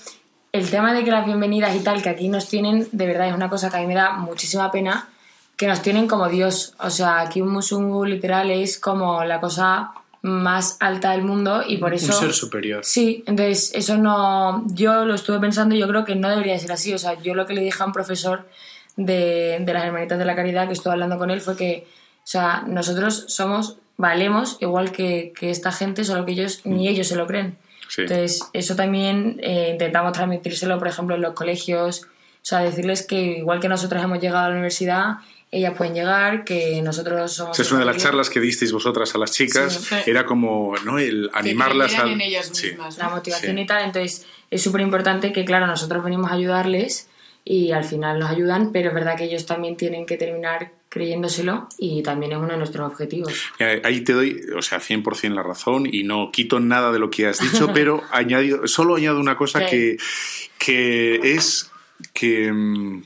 el tema de que las bienvenidas y tal que aquí nos tienen, de verdad es una cosa que a mí me da muchísima pena, que nos tienen como Dios. O sea, aquí un musungu literal es como la cosa más alta del mundo y por eso... Un ser superior. Sí, entonces eso no... Yo lo estuve pensando y yo creo que no debería ser así. O sea, yo lo que le dije a un profesor de, de las Hermanitas de la Caridad que estuve hablando con él fue que, o sea, nosotros somos, valemos igual que, que esta gente, solo que ellos ni ellos se lo creen. Sí. Entonces, eso también eh, intentamos transmitírselo, por ejemplo, en los colegios. O sea, decirles que igual que nosotros hemos llegado a la universidad, ellas pueden llegar, que nosotros somos... Esa es una de las charlas que disteis vosotras a las chicas. Sí. Era como, ¿no? El animarlas creyeran al- en ellas Sí. la motivación Sí. y tal. Entonces, es súper importante que, claro, nosotros venimos a ayudarles y al final nos ayudan, pero es verdad que ellos también tienen que terminar creyéndoselo y también es uno de nuestros objetivos. Eh, Ahí te doy, o sea, 100% la razón y no quito nada de lo que has dicho, pero añadido, solo añado una cosa que, que es que, mm,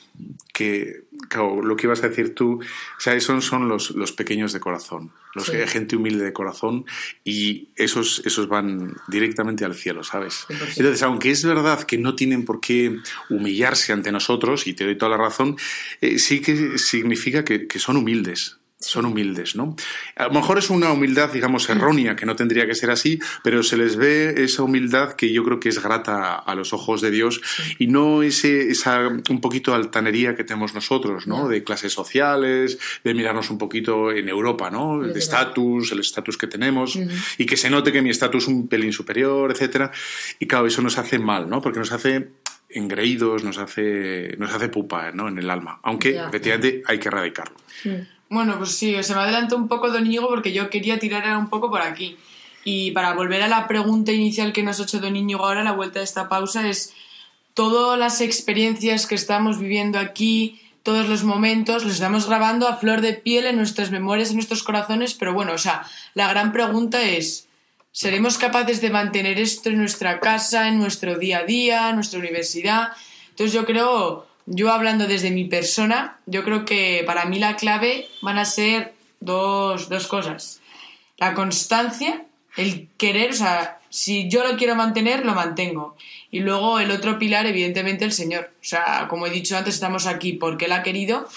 que claro, lo que ibas a decir tú, o sea, esos son los, los pequeños de corazón, los Sí. gente humilde de corazón y esos, esos van directamente al cielo, ¿sabes? 100%. Entonces, aunque es verdad que no tienen por qué humillarse ante nosotros, y te doy toda la razón, eh, sí que significa que, que son humildes. Son humildes, ¿no? A lo mejor es una humildad, digamos, errónea, que no tendría que ser así, pero se les ve esa humildad que yo creo que es grata a los ojos de Dios y no ese, esa un poquito altanería que tenemos nosotros, ¿no? De clases sociales, de mirarnos un poquito en Europa, ¿no? Verdad. estatus, el estatus que tenemos y que se note que mi estatus es un pelín superior, etcétera. Y claro, eso nos hace mal, ¿no? Porque nos hace engreídos, nos hace, nos hace pupa, ¿no? En el alma. Aunque, efectivamente, hay que erradicarlo. Bueno, pues sí, se me adelantó un poco Don Íñigo porque yo quería tirar un poco por aquí. Y para volver a la pregunta inicial que nos ha hecho Don Íñigo ahora, la vuelta de esta pausa, es todas las experiencias que estamos viviendo aquí, todos los momentos, los estamos grabando a flor de piel en nuestras memorias, en nuestros corazones, pero bueno, o sea, la gran pregunta es, ¿seremos capaces de mantener esto en nuestra casa, en nuestro día a día, en nuestra universidad? Entonces yo creo, yo hablando desde mi persona, yo creo que para mí la clave van a ser dos, dos cosas. La constancia, el querer, o sea, si yo lo quiero mantener, lo mantengo. Y luego el otro pilar, evidentemente, el Señor. O sea, como he dicho antes, estamos aquí porque Él ha querido.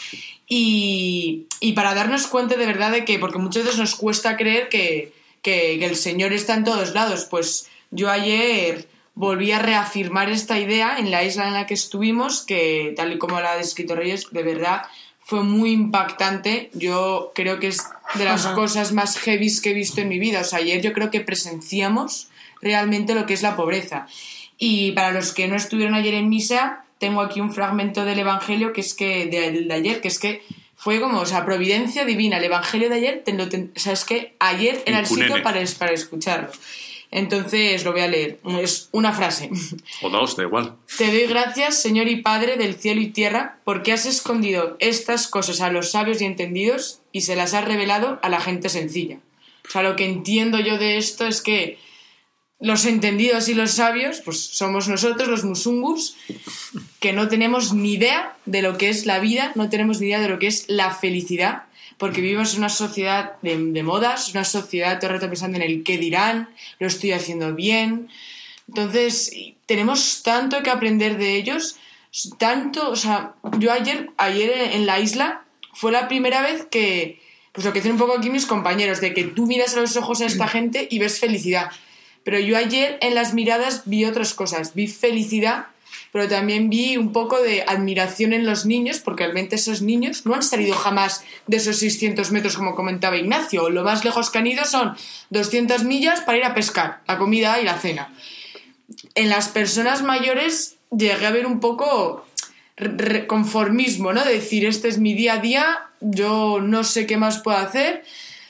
Y, y para darnos cuenta de verdad de que, porque muchas veces nos cuesta creer que, que, que el Señor está en todos lados. Pues yo ayer volví a reafirmar esta idea en la isla en la que estuvimos, que tal y como la ha descrito Reyes, de verdad fue muy impactante. Yo creo que es de las Ajá. cosas más heavies que he visto en mi vida. O sea, ayer yo creo que presenciamos realmente lo que es la pobreza. Y para los que no estuvieron ayer en misa, tengo aquí un fragmento del Evangelio que es que de, de ayer, que es que fue como, o sea, providencia divina. El Evangelio de ayer, te lo ten- o sea, es que ayer era el sitio para, para escucharlo. Entonces lo voy a leer. Es una frase. O dos, da igual. Te doy gracias, Señor y Padre del cielo y tierra, porque has escondido estas cosas a los sabios y entendidos y se las has revelado a la gente sencilla. O sea, lo que entiendo yo de esto es que los entendidos y los sabios, pues somos nosotros, los musungus, que no tenemos ni idea de lo que es la vida, no tenemos ni idea de lo que es la felicidad, porque vivimos en una sociedad de, de modas, una sociedad todo el rato pensando en el qué dirán, lo estoy haciendo bien. Entonces, tenemos tanto que aprender de ellos, tanto, o sea, yo ayer, ayer en la isla fue la primera vez que, pues lo que dicen un poco aquí mis compañeros, de que tú miras a los ojos a esta gente y ves felicidad. Pero yo ayer en las miradas vi otras cosas, vi felicidad, pero también vi un poco de admiración en los niños, porque realmente esos niños no han salido jamás de esos 600 metros como comentaba Ignacio. Lo más lejos que han ido son 200 millas para ir a pescar, la comida y la cena. En las personas mayores llegué a ver un poco conformismo, ¿no? De decir, este es mi día a día, yo no sé qué más puedo hacer,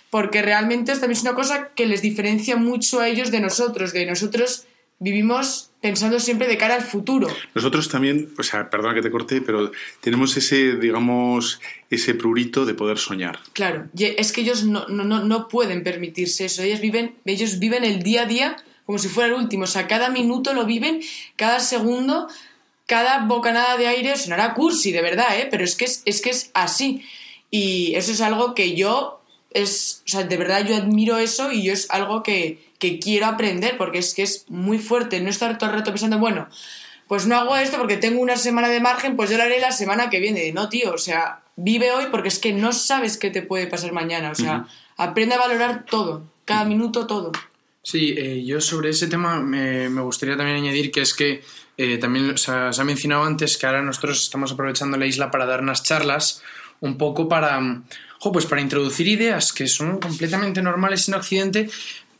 porque realmente esta es una cosa que les diferencia mucho a ellos de nosotros, de nosotros vivimos pensando siempre de cara al futuro. Nosotros también, o sea, perdona que te corte, pero tenemos ese, digamos, ese prurito de poder soñar. Claro, es que ellos no, no, no, no pueden permitirse eso, ellos viven, ellos viven el día a día como si fuera el último, o sea, cada minuto lo viven, cada segundo, cada bocanada de aire, sonará cursi, de verdad, ¿eh? pero es que es, es que es así. Y eso es algo que yo, es, o sea, de verdad yo admiro eso y yo es algo que, que quiero aprender, porque es que es muy fuerte no estar todo el rato pensando, bueno, pues no hago esto porque tengo una semana de margen, pues yo lo haré la semana que viene. No, tío, o sea, vive hoy porque es que no sabes qué te puede pasar mañana. O sea, aprende a valorar todo, cada minuto todo. Sí, eh, yo sobre ese tema me, me, gustaría también añadir que es que eh, también o sea, se ha mencionado antes que ahora nosotros estamos aprovechando la isla para dar unas charlas un poco para, jo, pues para introducir ideas que son completamente normales en Occidente,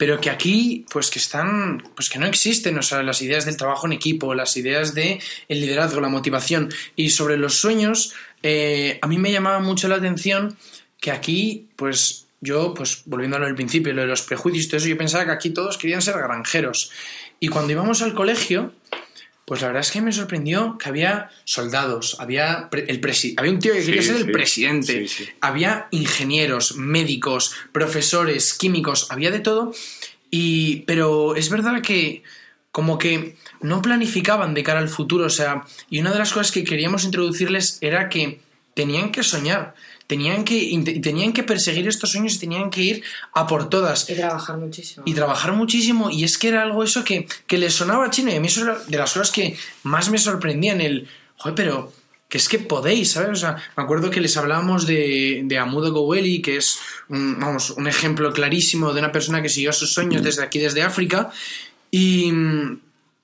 pero que aquí pues que están pues que no existen o sea las ideas del trabajo en equipo las ideas de el liderazgo la motivación. Y sobre los sueños eh, a mí me llamaba mucho la atención que aquí pues yo pues volviendo a lo del principio lo de los prejuicios todo eso yo pensaba que aquí todos querían ser granjeros. Y cuando íbamos al colegio pues la verdad es que me sorprendió que había soldados, había, el había un tío que quería ser el presidente, había ingenieros, médicos, profesores, químicos, había de todo. Y, pero es verdad que como que no planificaban de cara al futuro, o sea, y una de las cosas que queríamos introducirles era que tenían que soñar, tenían que, tenían que perseguir estos sueños y tenían que ir a por todas. Y trabajar muchísimo. Y trabajar muchísimo. Y es que era algo eso que, que les sonaba chino. Y a mí eso era de las cosas que más me sorprendían. El, joder, pero que es que podéis, ¿sabes? O sea, me acuerdo que les hablábamos de, de Amudo Goweli, que es un, vamos, un ejemplo clarísimo de una persona que siguió sus sueños desde aquí, desde África. Y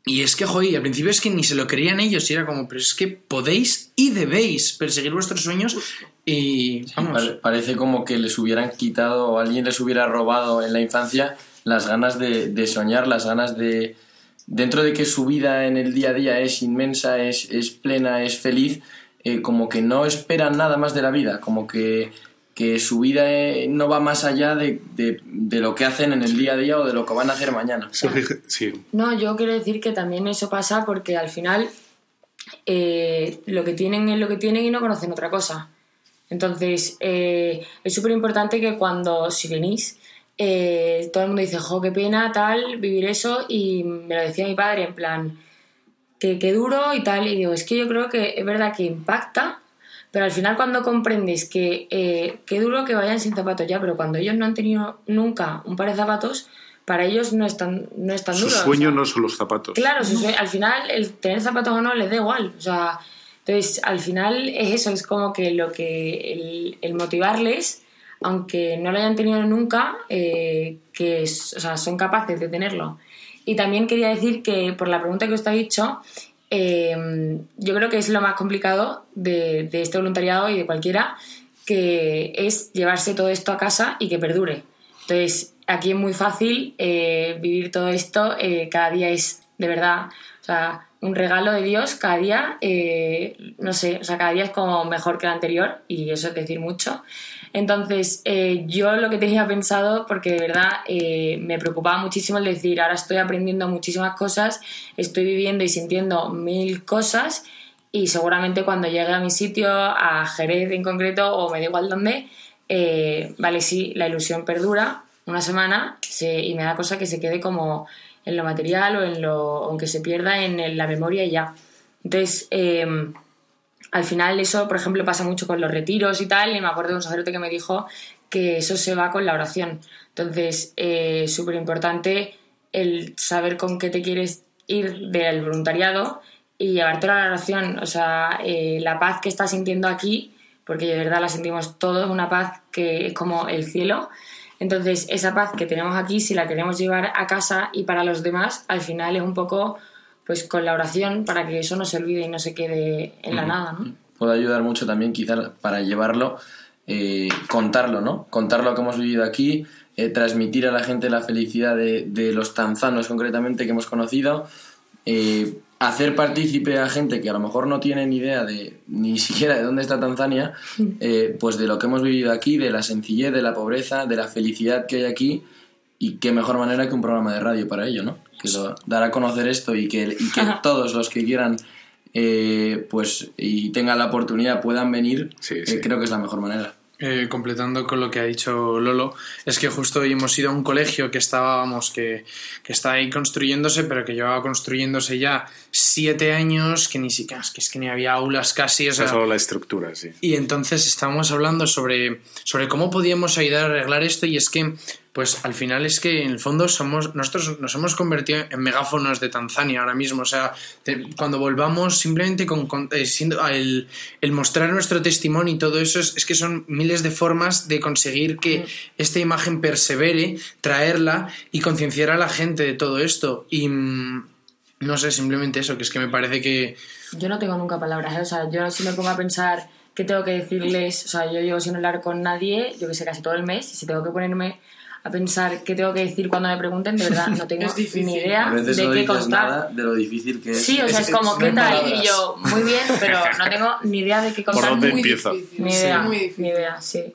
y es que, joder, al principio es que ni se lo creían ellos y era como, pero es que podéis y debéis perseguir vuestros sueños y vamos. parece como que les hubieran quitado o alguien les hubiera robado en la infancia las ganas de, soñar, las ganas de... Dentro de que su vida en el día a día es inmensa, es, es plena, es feliz, eh, como que no esperan nada más de la vida, como que que su vida eh, no va más allá de, lo que hacen en el día a día o de lo que van a hacer mañana. Sí. No, yo quiero decir que también eso pasa porque al final eh, lo que tienen es lo que tienen y no conocen otra cosa. Entonces, eh, es súper importante que cuando, si venís, todo el mundo dice, jo, qué pena, tal, vivir eso, y me lo decía mi padre, en plan, que, que duro y tal, y digo, es que yo creo que es verdad que impacta, pero al final cuando comprendes que eh, qué duro que vayan sin zapatos ya, pero cuando ellos no han tenido nunca un par de zapatos, para ellos no es tan, no es tan Su duro. Su sueño no son los zapatos. Claro, al final el tener zapatos o no les da igual. O sea, entonces al final es eso, es como que lo que el, motivarles, aunque no lo hayan tenido nunca, eh, que o sea, son capaces de tenerlo. Y también quería decir que por la pregunta que os ha dicho, Em, yo creo que es lo más complicado de, este voluntariado y de cualquiera, que es llevarse todo esto a casa y que perdure. Entonces, aquí es muy fácil eh, vivir todo esto, eh, cada día es de verdad, o sea, un regalo de Dios, cada día, eh, no sé, o sea, cada día es como mejor que el anterior y eso es decir mucho. Entonces, eh, yo lo que tenía pensado, porque de verdad eh, me preocupaba muchísimo el decir, ahora estoy aprendiendo muchísimas cosas, estoy viviendo y sintiendo mil cosas y seguramente cuando llegue a mi sitio, a Jerez en concreto, o me da igual dónde, eh, vale, sí, la ilusión perdura una semana y me da cosa que se quede como en lo material o en lo, aunque se pierda en la memoria y ya. Entonces, al final eso, por ejemplo, pasa mucho con los retiros y tal, y me acuerdo de un sacerdote que me dijo que eso se va con la oración. Entonces, eh, súper importante el saber con qué te quieres ir del voluntariado y llevarte a la oración. O sea, eh, la paz que estás sintiendo aquí, porque de verdad la sentimos todos, una paz que es como el cielo. Entonces, esa paz que tenemos aquí, si la queremos llevar a casa y para los demás, al final es un poco pues con la oración para que eso no se olvide y no se quede en la nada, ¿no? Puede ayudar mucho también quizás para llevarlo, eh, contarlo, ¿no? Contar lo que hemos vivido aquí, eh, transmitir a la gente la felicidad de, los tanzanos concretamente que hemos conocido, eh, hacer partícipe a gente que a lo mejor no tiene ni idea de ni siquiera de dónde está Tanzania, pues de lo que hemos vivido aquí, de la sencillez, de la pobreza, de la felicidad que hay aquí y qué mejor manera que un programa de radio para ello, ¿no? Que dar a conocer esto y que, que todos los que quieran eh, pues y tengan la oportunidad puedan venir, eh, creo que es la mejor manera. Eh, completando con lo que ha dicho Lolo, es que justo hoy hemos ido a un colegio que estábamos, que, que está ahí construyéndose, pero que llevaba construyéndose ya siete años, que ni siquiera, que es que ni había aulas casi. O sea, solo la estructura, sí. Y entonces estábamos hablando sobre, sobre cómo podíamos ayudar a arreglar esto, y es que pues al final es que en el fondo somos nosotros nos hemos convertido en megáfonos de Tanzania ahora mismo. O sea, te- cuando volvamos simplemente con, con- eh, siendo, el, el mostrar nuestro testimonio y todo eso es, es que son miles de formas de conseguir que esta imagen persevere, traerla y concienciar a la gente de todo esto. Y mm, no sé, simplemente eso, que es que me parece que Yo no tengo nunca palabras, ¿eh? o sea, yo si me pongo a pensar qué tengo que decirles, o sea, yo llevo sin hablar con nadie, yo que sé, casi todo el mes, y si tengo que ponerme a pensar qué tengo que decir cuando me pregunten, de verdad, no tengo ni idea A veces de no qué contar. nada de lo difícil que es. Sí, o sea, es como, ¿qué tal? palabras. Y yo, muy bien, pero no tengo ni idea de qué ¿Por contar. dónde Muy empieza? difícil, Ni sí, idea, muy difícil. ni idea, sí.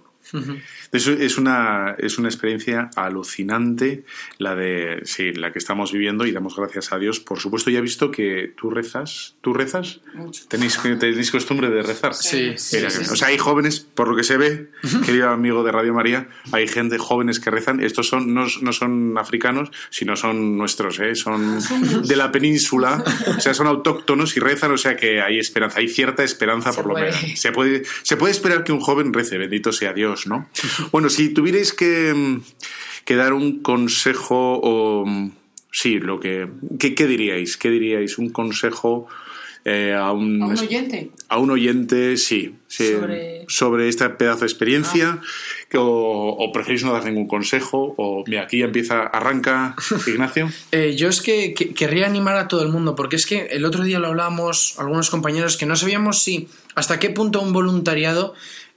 Eso es una, es una experiencia alucinante la de sí, la que estamos viviendo y damos gracias a Dios. Por supuesto, ya he visto que tú rezas. ¿Tú rezas? Mucho. ¿Tenéis, tenéis costumbre de rezar? Sí, sí, sí. O sea, hay jóvenes, por lo que se ve, querido amigo de Radio María, hay gente jóvenes que rezan. Estos son no, no son africanos, sino son nuestros, ¿eh? son de la península, o sea, son autóctonos y rezan, o sea que hay esperanza, hay cierta esperanza Se por lo puede. menos. Se puede, se puede esperar que un joven rece, bendito sea Dios, ¿no? Bueno, si tuvierais que, mm, que dar un consejo o... mm, Sí, lo que... ¿Qué, qué diríais? ¿Qué diríais? Un consejo eh, a un... ¿A un oyente? A un oyente, sí. sí, Sobre- sobre esta pedazo de experiencia. que- o, o preferís no dar ningún consejo. O, mira, aquí ya empieza, arranca Ignacio. Eh, yo es que, que- querría animar a todo el mundo, porque es que el otro día lo hablábamos algunos compañeros que no sabíamos si hasta qué punto un voluntariado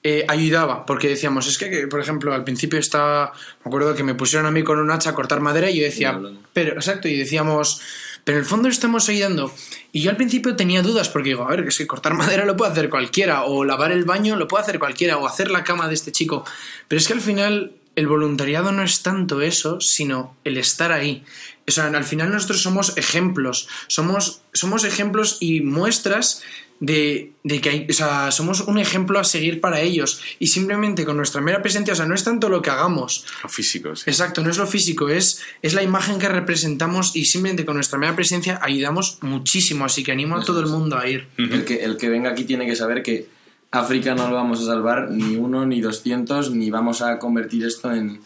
eh, ayudaba, porque decíamos, es que, que, por ejemplo, al principio estaba, me acuerdo que me pusieron a mí con un hacha a cortar madera y yo decía, pero, exacto, y decíamos, pero en el fondo estamos ayudando. Y yo al principio tenía dudas, porque digo, a ver, que es que cortar madera lo puede hacer cualquiera, o lavar el baño lo puede hacer cualquiera, o hacer la cama de este chico. Pero es que al final el voluntariado no es tanto eso, sino el estar ahí. O sea, al final nosotros somos ejemplos, somos, somos ejemplos y muestras de, de que hay, o sea, somos un ejemplo a seguir para ellos. Y simplemente con nuestra mera presencia, o sea, no es tanto lo que hagamos, Lo físico, sí. Exacto, no es lo físico, es, es la imagen que representamos y simplemente con nuestra mera presencia ayudamos muchísimo, así que animo a todo el mundo a ir. El que, el que venga aquí tiene que saber que África no lo vamos a salvar ni uno ni doscientos, ni vamos a convertir esto en,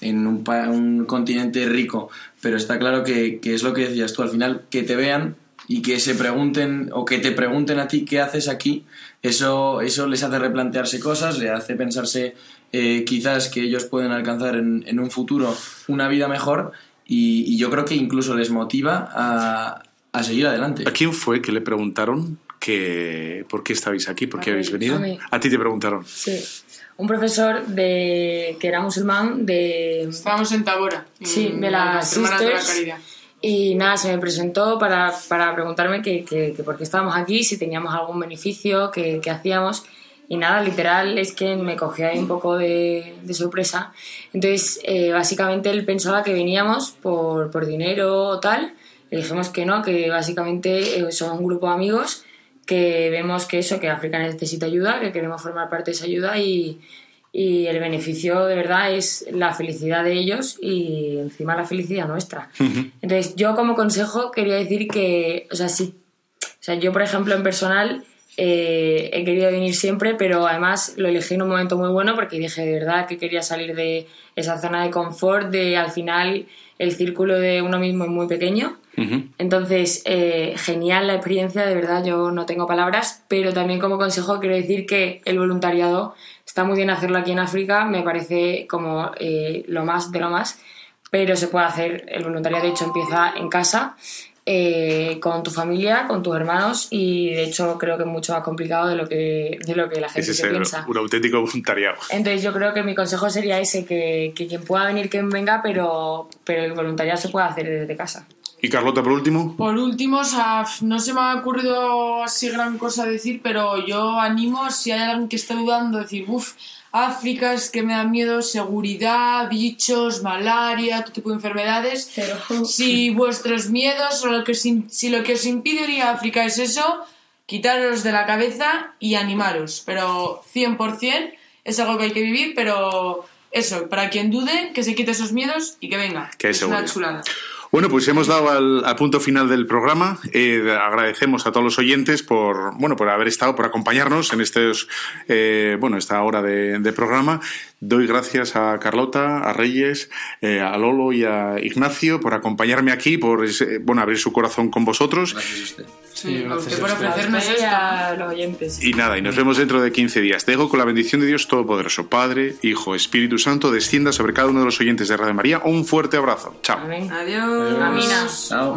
en un, pa- un continente rico. Pero está claro que, que es lo que decías tú, al final, que te vean y que se pregunten o que te pregunten a ti qué haces aquí, eso, eso les hace replantearse cosas, les hace pensarse eh, quizás que ellos pueden alcanzar en, en un futuro una vida mejor y, y yo creo que incluso les motiva a, a seguir adelante. ¿A quién fue que le preguntaron que por qué estabais aquí, por qué habéis venido? a ti te preguntaron. Sí. Un profesor de que era musulmán de Estábamos en Tabora. en Sí, de las Hermanas de la. Caridad. Y nada, se me presentó para, para preguntarme que, que, que por qué estábamos aquí, si teníamos algún beneficio, que hacíamos. Y nada, literal, es que me cogió ahí un poco de, de sorpresa. Entonces, eh, básicamente él pensaba que veníamos por, por dinero o tal. Le dijimos que no, que básicamente eh, somos un grupo de amigos que vemos que eso, que África necesita ayuda, que queremos formar parte de esa ayuda y, y el beneficio de verdad es la felicidad de ellos y encima la felicidad nuestra. Entonces, yo como consejo quería decir que, o sea, sí, o sea, yo por ejemplo en personal eh, he querido venir siempre, pero además lo elegí en un momento muy bueno porque dije de verdad que quería salir de esa zona de confort, de al final el círculo de uno mismo es muy pequeño. Entonces, eh, genial la experiencia, de verdad, yo no tengo palabras, pero también como consejo quiero decir que el voluntariado está muy bien hacerlo aquí en África, me parece como eh, lo más de lo más, pero se puede hacer, el voluntariado de hecho empieza en casa, eh, con tu familia, con tus hermanos y de hecho creo que es mucho más complicado de lo que, de lo que la gente se piensa. un auténtico voluntariado. Entonces yo creo que mi consejo sería ese, que, que quien pueda venir, que venga, pero, pero el voluntariado se puede hacer desde casa. Y Carlota, por último. Por último, o sea, f- no se me ha ocurrido así gran cosa decir, pero yo animo, si hay alguien que esté dudando, decir, uff, África es que me da miedo, seguridad, bichos, malaria, todo tipo de enfermedades. Pero... Si vuestros miedos o lo que si lo que os impide ir a África es eso, quitaros de la cabeza y animaros. Pero 100% es algo que hay que vivir, pero eso, para quien dude, que se quite esos miedos y que venga. Que es una chulada. Bueno, pues hemos dado al, punto final del programa. Eh, agradecemos a todos los oyentes por, bueno, por haber estado, por acompañarnos en estos, eh, bueno, esta hora de programa. Doy gracias a Carlota, a Reyes, eh, a Lolo y a Ignacio por acompañarme aquí, por ese- bueno, abrir su corazón con vosotros. Gracias a usted. Sí, a gracias usted a por ofrecernos A esto. los oyentes. Y nada, y nos vemos dentro de 15 días. Te dejo con la bendición de Dios Todopoderoso, Padre, Hijo, Espíritu Santo, descienda sobre cada uno de los oyentes de Radio María. Un fuerte abrazo. Chao. Amén. Adiós. Amina. Chao.